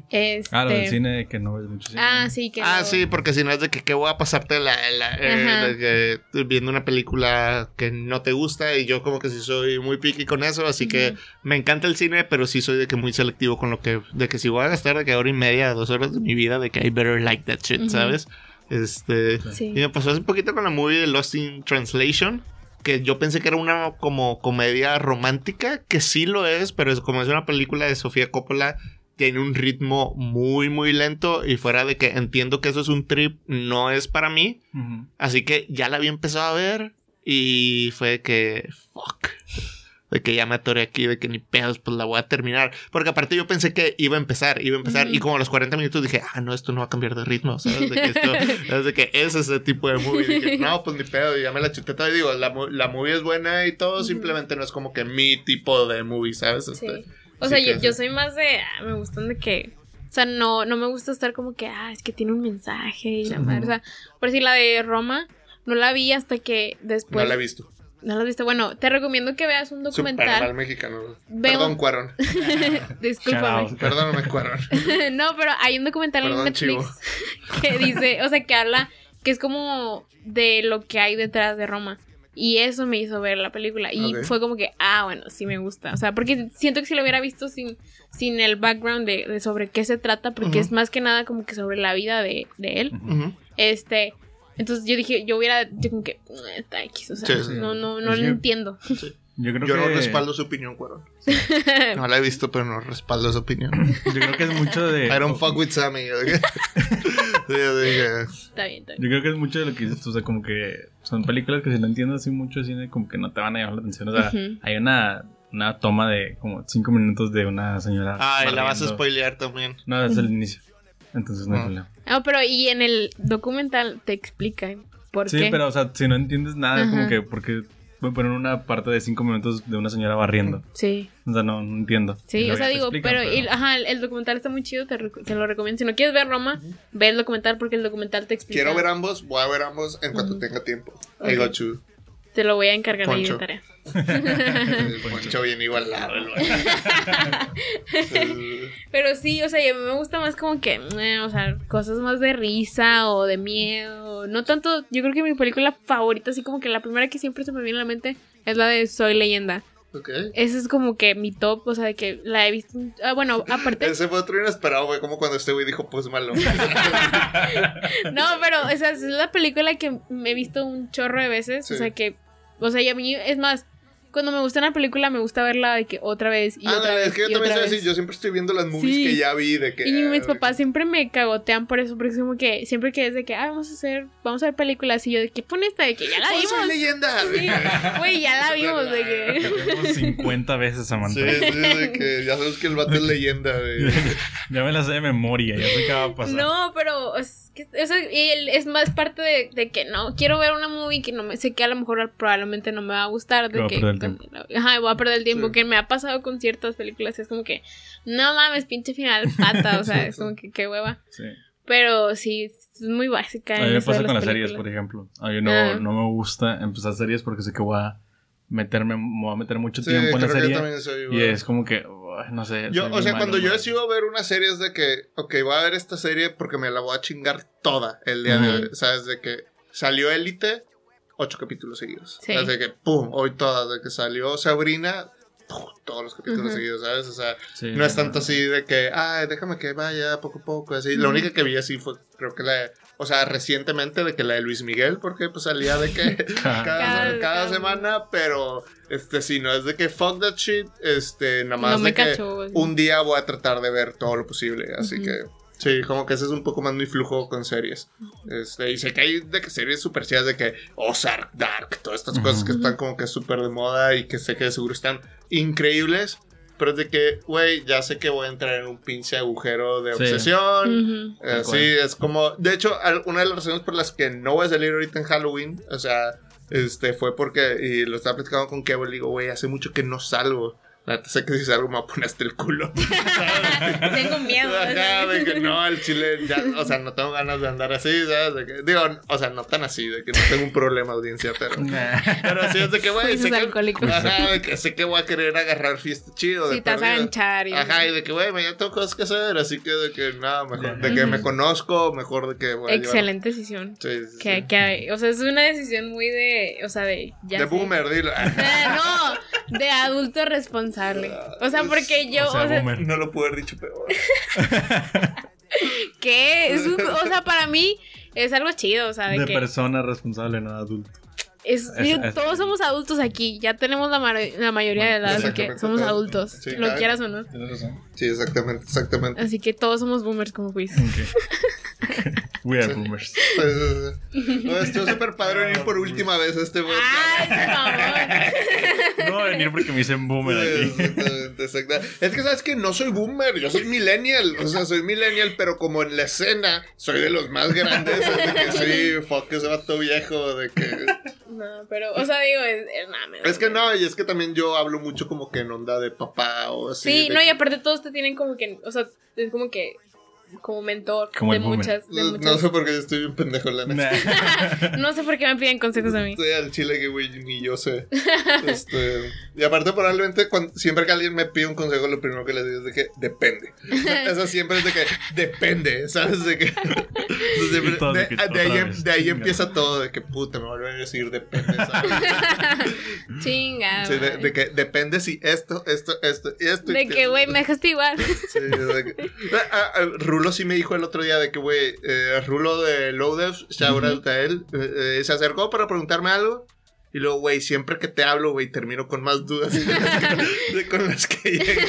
B: Este...
A: Ah, lo del cine que no ves mucho cine.
B: Ah, sí, que
C: Ah,
B: no-
C: sí, porque si no es de que, ¿qué voy a pasarte la, la- eh, que viendo una película que no te gusta y yo como que sí soy muy picky con eso, así que me encanta el cine, pero sí soy de que muy selectivo con lo que, de que si voy a gastar de que hora y media, dos horas de mi vida, de que I better like that shit. ¿sabes? Este,
B: Sí.
C: y me pasó hace poquito con la movie de Lost in Translation. Que yo pensé que era una como comedia romántica, que sí lo es, pero es, como es una película de Sofía Coppola, tiene un ritmo muy, muy lento. Y fuera de que entiendo que eso es un trip, no es para mí. Así que ya la había empezado a ver. Y fue que, fuck. De que ya me atoré aquí, de que ni pedos, pues la voy a terminar. Porque aparte yo pensé que iba a empezar, iba a empezar. Y como a los 40 minutos dije, ah, no, esto no va a cambiar de ritmo, ¿sabes? De que esto, ¿sabes? De que es ese tipo de movie. Dije, no, pues ni pedo, y ya me la chuté todo. Y digo, la, la movie es buena y todo, simplemente no es como que mi tipo de movie, ¿sabes?
B: Sí.
C: Este,
B: O sea, yo, yo soy más de. ah, me gustan de que. O sea, no, no me gusta estar como que, ah, es que tiene un mensaje y la madre. O sea, por decir la de Roma, no la vi hasta que después.
C: no la he visto.
B: ¿No la has visto? Bueno, te recomiendo que veas un
C: Super mal
B: documental.
C: mexicano.
B: Veo-
C: Perdón, Cuarón.
B: Discúlpame.
C: Perdóname, Cuarón.
B: no, pero hay un documental en Netflix que dice, o sea, que habla que es como de lo que hay detrás de Roma. Y eso me hizo ver la película. Y fue como que, ah, bueno, sí me gusta. O sea, porque siento que si lo hubiera visto sin, sin el background de, de sobre qué se trata, porque es más que nada como que sobre la vida de, de él. Este. Entonces yo dije, yo hubiera, yo como que, "Mm, está X, o sea,
C: Sí, sí.
B: no, no, no lo entiendo.
A: Yo creo
C: Yo
A: que.
C: no respaldo su opinión, Cuarón. No la he visto, pero no respaldo su opinión.
A: Yo creo que es mucho de.
C: I don't fuck with Sammy. Sí, yo dije,
B: Está bien, está bien.
A: Yo creo que es mucho de lo que dices tú, o sea, como que son películas que si no entiendes así mucho de cine, como que no te van a llamar la atención. O sea, hay una, una toma de como cinco minutos de una señora.
C: Ay, la vas a spoilear también.
A: No, es el inicio. Entonces no hay
C: Ah.
A: problema.
B: No, pero y en el documental te explican por
A: Sí,
B: qué.
A: pero o sea, si no entiendes nada,
B: Ajá.
A: como que porque voy a poner una parte de cinco minutos de una señora barriendo.
B: Sí.
A: O sea, no, no entiendo.
B: Sí, o sea, digo,
A: explican,
B: pero, el, ajá, el, el documental está muy chido, te, lo recomiendo. Si no quieres ver Roma, ve el documental porque el documental te explica.
C: Quiero ver ambos, voy a ver ambos en cuanto tenga tiempo. I
B: Ok.
C: got you.
B: Te lo voy a encargar ahí de
C: Poncho.
B: tarea.
C: El Poncho bien igualado.
B: Pero sí, o sea, a mí me gusta más como que, eh, o sea, cosas más de risa o de miedo. No tanto, yo creo que mi película favorita, así como que la primera que siempre se me viene a la mente es la de Soy Leyenda. Esa es como que mi top, o sea, de que la he visto. Ah, bueno, aparte.
C: Ese fue otro inesperado, güey. Como cuando este güey dijo, pues malo.
B: No, pero o sea, es la película que me he visto un chorro de veces.
C: Sí.
B: O sea que. O sea, y a mí, es más, cuando me gusta una película, me gusta verla de que otra vez y otra
C: Ándale,
B: vez.
C: es que yo
B: y
C: también
B: otra
C: soy así.
B: vez.
C: Yo siempre estoy viendo las movies
B: Sí.
C: que ya vi de que.
B: Y mis
C: ah,
B: papás siempre me cagotean por eso, porque es como que siempre que es de que, ah, vamos a hacer, vamos a ver películas, y yo de que pon esta, de que ya la
C: ¡Oh, soy
B: vimos.
C: leyenda!
B: Sí, Güey, ya la vimos, de que.
A: Como 50 veces, Samantha.
C: Sí, sí, de que ya sabes que el vato es leyenda, güey.
A: ya me la sé de memoria, ya sé qué va a pasar.
B: No, pero es que eso y el- es más parte de, de que no quiero ver una movie que no me sé que a lo mejor probablemente no me va a gustar. De
A: Que a el tiempo.
B: Ajá, voy a perder el tiempo.
C: Sí.
B: Que me ha pasado con ciertas películas. Es como que, no mames, pinche final pata. O sea,
C: Sí,
B: es
C: sí.
B: como que qué hueva.
A: Sí.
B: Pero sí, es muy básica.
A: A mí me
B: de
A: pasa con las
B: películas.
A: series, por ejemplo. A mí no,
B: Ah.
A: no me gusta empezar series porque sé que voy a meterme, me voy a meter mucho
C: Sí,
A: tiempo en la
C: yo
A: serie. Y es como que, no sé.
C: Yo, o sea,
A: malo,
C: cuando yo
A: malo.
C: decido ver una serie es de que, ok, voy a ver esta serie porque me la voy a chingar toda el día de
A: Ujú.
C: hoy. ¿Sabes? De que salió Élite, ocho capítulos seguidos.
B: Sí.
C: De que, pum, hoy todas. De que salió Sabrina, pum, todos los capítulos
B: Ujú.
C: seguidos, ¿sabes? O sea,
A: Sí,
C: no es tanto así de que, ay, déjame que vaya poco a poco, así. La
B: Ujú.
C: única que vi así fue, creo que la, de- o sea, recientemente de que la de Luis Miguel, porque pues salía de que cada,
B: Cada-
C: cada
B: cada-
C: semana, pero, este, sí, no es de que fuck that shit, este, nada más
B: No me
C: de que
B: cacho.
C: un día voy a tratar de ver todo lo posible, así
B: Ujú.
C: que... Sí, como que ese es un poco más mi flujo con series. Este, y sé que hay de que series super chidas de que Ozark, Dark, todas estas cosas que están como que súper de moda y que sé que de seguro están increíbles. Pero es de que, güey, ya sé que voy a entrar en un pinche agujero de
A: Sí.
C: obsesión.
B: Ujú.
C: Eh,
A: Tal
C: sí,
A: cual.
C: es como. De hecho, una de las razones por las que no voy a salir ahorita en Halloween, o sea, este, fue porque. Y lo estaba platicando con Kevo, le digo, güey, hace mucho que no salgo. La neta, sé que si salgo me va a poner hasta el culo.
B: Tengo miedo.
C: Ajá, de que no, el chile, ya, o sea, no tengo ganas de andar así, ¿sabes? De que, digo, o sea, no tan así, de que no tengo un problema, audiencia, pero.
A: Nah.
C: Pero sí es de que, güey,
B: Juicios
C: sé que. Ajá, de que sé que voy a querer agarrar fiesta chido. de
B: Si te vas a ganchar. Y...
C: Ajá, y de que, güey, mañana tengo cosas que hacer, así que de que nada, mejor.
A: Ya.
C: De que me conozco, mejor de que voy a llevar-
B: Excelente decisión.
C: Sí, sí,
B: Que,
C: sí.
B: que hay- o sea, es una decisión muy de, o sea, de... Ya
C: De
B: sé.
C: boomer, dilo.
B: Eh, no, de adulto responsable. O sea, porque yo,
A: o sea,
B: o sea,
A: boomer.
C: No lo pude haber dicho peor.
B: ¿qué? Es un- o sea, para mí es algo chido, o sea, de,
A: De
B: que
A: persona responsable, no adulto.
B: es,
A: es-
B: digo,
A: es-
B: todos somos adultos aquí, ya tenemos la, la mayoría de edad, así que somos adultos,
C: Sí,
B: lo quieras o no.
A: Tienes razón.
C: Sí, exactamente, exactamente.
B: Así que todos somos boomers como quiz.
A: Ok. We are boomers.
C: No, estuvo súper padre venir por última vez a este podcast.
B: ¡Ay, por favor!
A: No voy a venir porque me dicen boomer aquí.
C: Exactamente, exacta- Es que sabes que no soy boomer, yo soy millennial. O sea, soy millennial, pero como en la escena soy de los más grandes. es de que sí, fuck ese vato viejo. De que.
B: No, pero, o sea, digo, es, es, nada, me-
C: Es que no, y es que también yo hablo mucho como que en onda de papá o así.
B: Sí, no, y aparte todos te tienen como que, o sea, es como que, como mentor
A: Como
B: de muchas, de
C: No,
B: muchas.
C: no sé por qué yo estoy bien pendejo, la neta.
B: No sé por qué me piden consejos a mí.
C: Estoy al chile que, güey, ni yo sé. Este, y aparte, probablemente, cuando, siempre que alguien me pide un consejo, lo primero que le digo es de que depende. Eso siempre es de que depende, ¿sabes? De que. Siempre-
A: todo
C: de,
A: que
C: ahí,
A: vez,
C: de ahí
A: chinga.
C: empieza todo, de que puta, me vuelven a decir depende, ¿sabes?
B: Chinga.
C: Sí, de, que depende si esto, esto, esto y esto. y
B: De que, güey, me dejaste igual.
C: Sí, de que- Ah, ah, Rulo sí me dijo el otro día de que, güey, eh, Rulo de Low Dev, shout out a él, eh, eh, se acercó para preguntarme algo. Y luego, güey, siempre que te hablo, güey, termino con más dudas de las que, de con las que llego.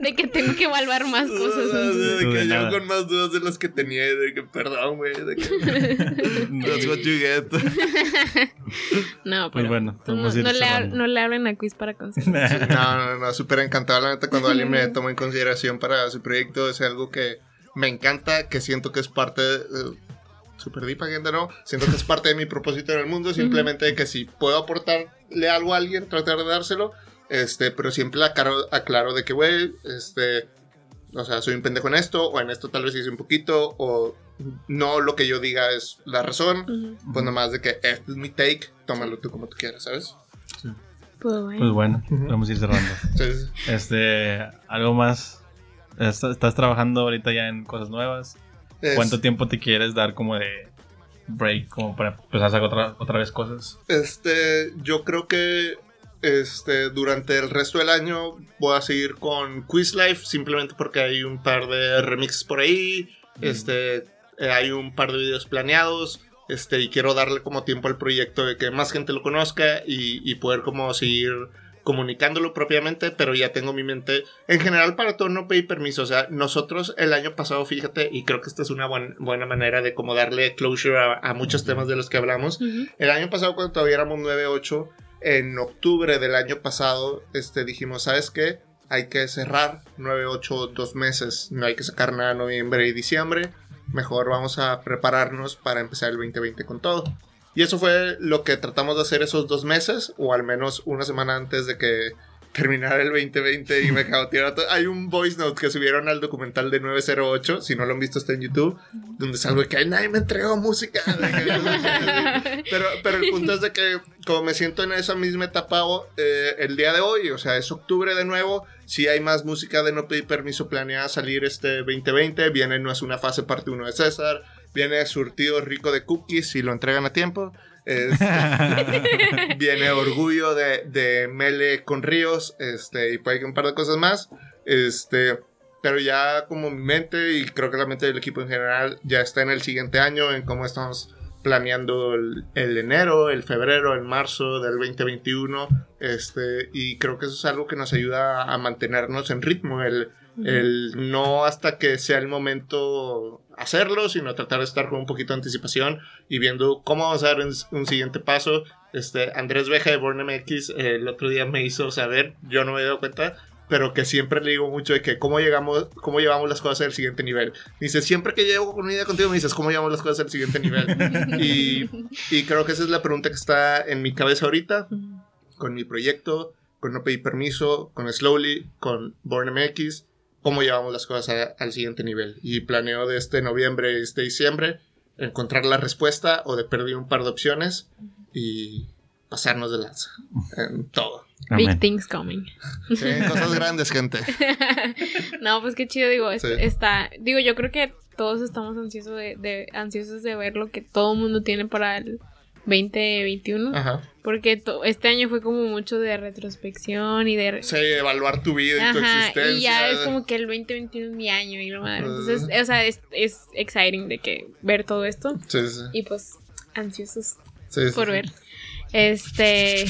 B: De que tengo que evaluar más cosas. entonces.
C: de que llego con más dudas de las que tenía. y De que, perdón, güey. De que, that's what you get.
B: No,
A: Pues
B: pero.
A: bueno,
B: tú no, le,
A: cerrando.
B: no le hablen a Quiz para consejos.
C: No, no, no, súper encantado. La neta, cuando alguien me toma en consideración para su proyecto, es algo que me encanta, que siento que es parte. De, Super deep again, de nuevo. Siento que es parte de mi propósito en el mundo. Simplemente que si puedo aportarle algo a alguien, tratar de dárselo. Este, pero siempre aclaro, aclaro de que, güey, este. O sea, soy un pendejo en esto, o en esto tal vez hice un poquito, o no lo que yo diga es la razón.
B: Ujú.
C: Pues nomás de que este es mi take, tómalo tú como tú quieras, ¿sabes?
B: Pues bueno.
A: Pues bueno,
C: Ujú.
A: vamos a ir cerrando.
C: Sí, sí.
A: Este, algo más. ¿Est- ¿Estás trabajando ahorita ya en cosas nuevas?
C: Es-
A: ¿Cuánto tiempo te quieres dar como de break como para empezar a hacer otra, otra vez cosas?
C: Este, yo creo que este, durante el resto del año voy a seguir con Quiz Life, simplemente porque hay un par de remixes por ahí, este, eh, hay un par de videos planeados, este, y quiero darle como tiempo al proyecto de que más gente lo conozca y, y poder como seguir comunicándolo propiamente, pero ya tengo mi mente en general para todo no pedí permiso, o sea, nosotros el año pasado, fíjate, y creo que esta es una buen- buena manera de como darle closure a, a muchos temas de los que hablamos,
B: Ujú.
C: el año pasado, cuando todavía éramos 9-8, en octubre del año pasado, este, dijimos, ¿sabes qué? Hay que cerrar 9-8 dos meses. No hay que sacar nada en noviembre y diciembre. Mejor vamos a prepararnos para empezar el 2020 con todo. Y eso fue lo que tratamos de hacer esos dos meses, o al menos una semana antes de que terminara el 2020 y me tirando. todo. Hay un voice note que subieron al documental de 908, si no lo han visto está en YouTube, donde salgo que "Ay, nadie me entregó música. Pero, pero el punto es de que como me siento en esa misma etapa eh, el día de hoy, o sea, es octubre de nuevo, si hay más música de no pedir permiso planeada salir este 2020, viene No es una fase parte 1 de César, viene surtido rico de cookies si lo entregan a tiempo. Este, viene orgullo de, de Mele con Ríos, este, y puede que un par de cosas más. Este, pero ya como mi mente y creo que la mente del equipo en general ya está en el siguiente año, en cómo estamos planeando el, el enero, el febrero, el marzo del 2021. Este, y creo que eso es algo que nos ayuda a mantenernos en ritmo, el, el no hasta que sea el momento hacerlo, sino tratar de estar con un poquito de anticipación y viendo cómo vamos a dar un, siguiente paso. Este, Andrés Beja de Born MX eh, el otro día me hizo saber, yo no me he dado cuenta, pero que siempre le digo mucho de que cómo llegamos, cómo llevamos las cosas al siguiente nivel. Dice, siempre que llego con una idea contigo me dices, ¿cómo llevamos las cosas al siguiente nivel? y, y creo que esa es la pregunta que está en mi cabeza ahorita, con mi proyecto, con No Pedí Permiso, con Slowly, con Born MX, cómo llevamos las cosas a- al siguiente nivel. Y planeo de este noviembre y este diciembre encontrar la respuesta o de perder un par de opciones y pasarnos de lanza en todo.
B: Big
A: Amén.
B: things coming.
C: Sí, cosas grandes, gente.
B: No, pues qué chido, digo, es-
C: Sí.
B: está, digo, yo creo que todos estamos ansiosos de, de- ansiosos de ver lo que todo el mundo tiene para el 2021,
C: Ajá.
B: porque to- este año fue como mucho de retrospección y de...
C: Sí, evaluar tu vida y tu existencia.
B: y ya es como que el 2021 es mi año y lo madre. Entonces, o sea, es, es exciting de que ver todo esto
C: Sí, sí.
B: y pues ansiosos
C: sí, sí,
B: por ver. Este,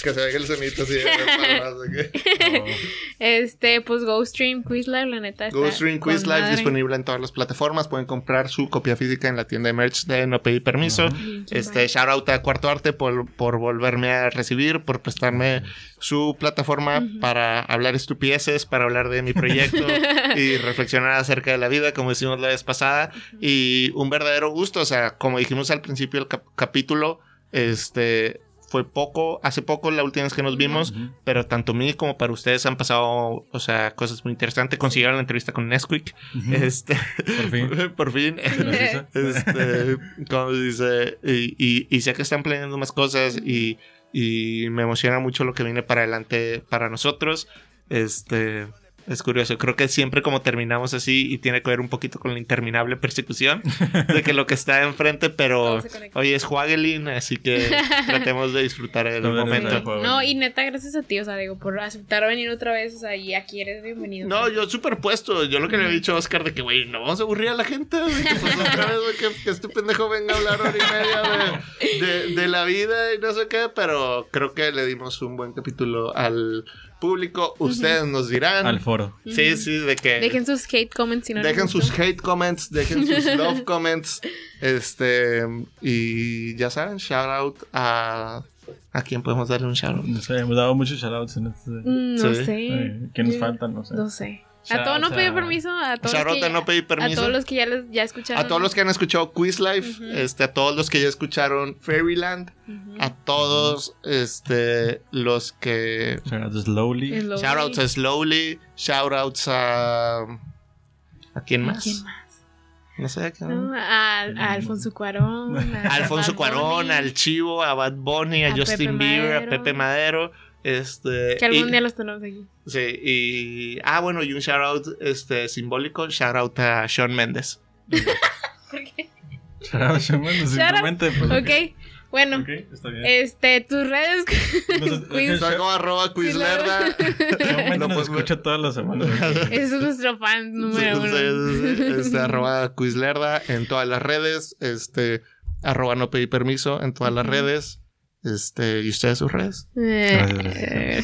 C: Que se oiga el sonito así.
A: No.
B: Este, pues GoStream Quizlive, la neta. está
C: GoStream
B: con
C: Quiz Live
B: madre.
C: disponible en todas las plataformas. Pueden comprar su copia física en la tienda de merch de No Pedí Permiso. Este, shout out a Cuarto Arte por, por volverme a recibir, por prestarme su plataforma para hablar estupideces, para hablar de mi proyecto y reflexionar acerca de la vida, como decimos la vez pasada. Y un verdadero gusto, o sea, como dijimos al principio del cap- capítulo, este fue poco, hace poco la última vez que nos vimos, pero tanto mí como para ustedes han pasado, o sea, cosas muy interesantes. Consiguieron la entrevista con Nesquik. Este,
A: Por fin.
C: por fin. Este, como dice, y, y, y sé que están planeando más cosas y, y me emociona mucho lo que viene para adelante para nosotros. Este, es curioso, creo que siempre como terminamos así y tiene que ver un poquito con la interminable persecución de que lo que está enfrente, pero hoy es Juagelin, así que tratemos de disfrutar el
A: Todo
C: momento.
B: No, y neta, gracias a ti, o sea, digo, por aceptar venir otra vez, o sea, y aquí eres bienvenido.
C: No, yo súper puesto. Yo lo que le he dicho a Oscar de que, güey, no vamos a aburrir a la gente. De que, pues, otra vez, güey, que, que este pendejo venga a hablar hora y media de, de- de la vida y no sé qué. Pero creo que le dimos un buen capítulo al público. Ustedes nos dirán.
A: Al foro.
C: Sí, sí, de que.
B: Dejen sus hate comments si no
C: Dejen sus hate comments, dejen sus love comments. Este. Y ya saben, shout out a. ¿A quién podemos darle un shout out?
A: No sé, hemos dado muchos shoutouts en este.
B: Mm, No
C: Sí.
B: sé.
A: ¿Qué nos
B: Yo-
A: falta? No sé.
B: No sé. A todos no pedí
A: a-
B: permiso, a todos
C: Shout
B: los
C: out
B: que
C: a no pedí permiso.
B: A todos los que ya les ya escucharon.
C: A todos los que han escuchado Quiz Life, este, a todos los que ya escucharon Fairyland,
B: Ujú.
C: a todos este, los que.
A: Shoutouts Slowly.
B: Es lo-
C: Shoutouts a Slowly, shoutouts a. ¿A quién
B: ¿A
C: más?
B: quién más?
C: No sé. ¿a quién?
B: No, a, a Alfonso Cuarón. A,
C: A Alfonso
B: Bad
C: Cuarón,
B: Bunny,
C: al Chivo, a Bad Bunny, a,
B: A
C: Justin
B: Pepe
C: Bieber, a
B: Madero.
C: Pepe Madero. Este,
B: Que algún
C: y-
B: día los tenemos aquí.
C: Sí, y. Ah, bueno, y un shoutout este, simbólico, shoutout a Sean Méndez.
A: Shoutouts, Shaman, simplemente. pues,
B: Ok, bueno.
A: Ok, está bien.
B: Este, tus redes. Quiz-
C: como arroba Quizlerda. Lo
A: nos
C: puedes-
A: escucha todas las semanas.
B: Es nuestro fan número uno.
C: Este, arroba Quizlerda en todas las redes. Este, arroba no pedí permiso en todas las redes. Este, ¿y ustedes sus redes?
B: Eh,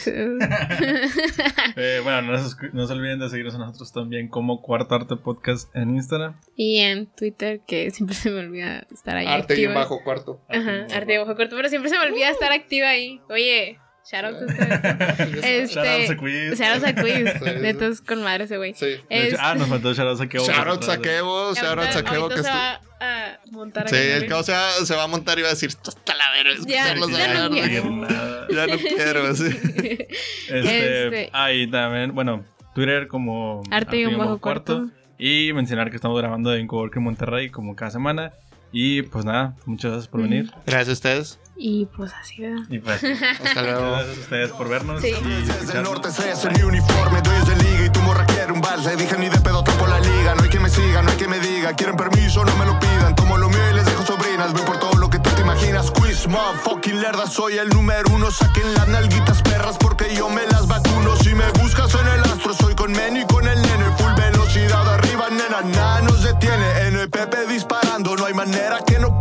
A: Eh, bueno, no no se olviden de seguirnos a nosotros también como Cuarto Arte Podcast en Instagram.
B: y en Twitter, que siempre se me olvida estar ahí
C: Arte y
B: activa.
C: bajo cuarto.
B: Ajá, arte y bajo corto, pero siempre se me olvida estar activa ahí. Oye, shout out a ustedes. Este,
A: Shoutouts a Quiz.
B: Shout out a Quiz.
C: Sí, sí.
B: Netos con madre ese güey.
C: Sí.
A: Ah, nos faltó shoutouts a Kevo.
C: Shoutouts a Kevo, shoutouts a que
B: se
C: estu-
B: va a montar
C: Sí, el. Kevo se va, se va a montar y va a decir, "Esto está la verga,
B: Ya,
C: escucharlos
B: ya no
C: hablar".
B: quiero.
A: Nada.
C: Ya no quiero, sí.
A: Este,
B: Este-
A: Ah, y también, bueno, Twitter como
B: Arte y un bajo cuarto.
A: Y mencionar que estamos grabando en Cowork en Monterrey como cada semana. Y pues nada, muchas gracias por venir.
C: Gracias a ustedes.
B: Y pues así, ¿verdad?
A: Y pues,
C: Hasta luego.
A: gracias a ustedes por vernos.
B: Sí.
A: y
D: Desde el norte es en mi uniforme, doy de liga y tu morra quiere un vals. Le dije ni de pedo por la liga, no hay que me siga, no hay que me diga. Quieren permiso, no me lo pidan. Tomo lo mío y les dejo sobrinas. Voy por todo lo que tú te imaginas. Quiz, fucking lerda, soy el número uno. Saquen las nalguitas perras porque yo me las vacuno. Si me buscas en el astro, soy con Men y con el nene. Full velocidad arriba, nena, nada nos detiene. NPP disparando, no hay manera que no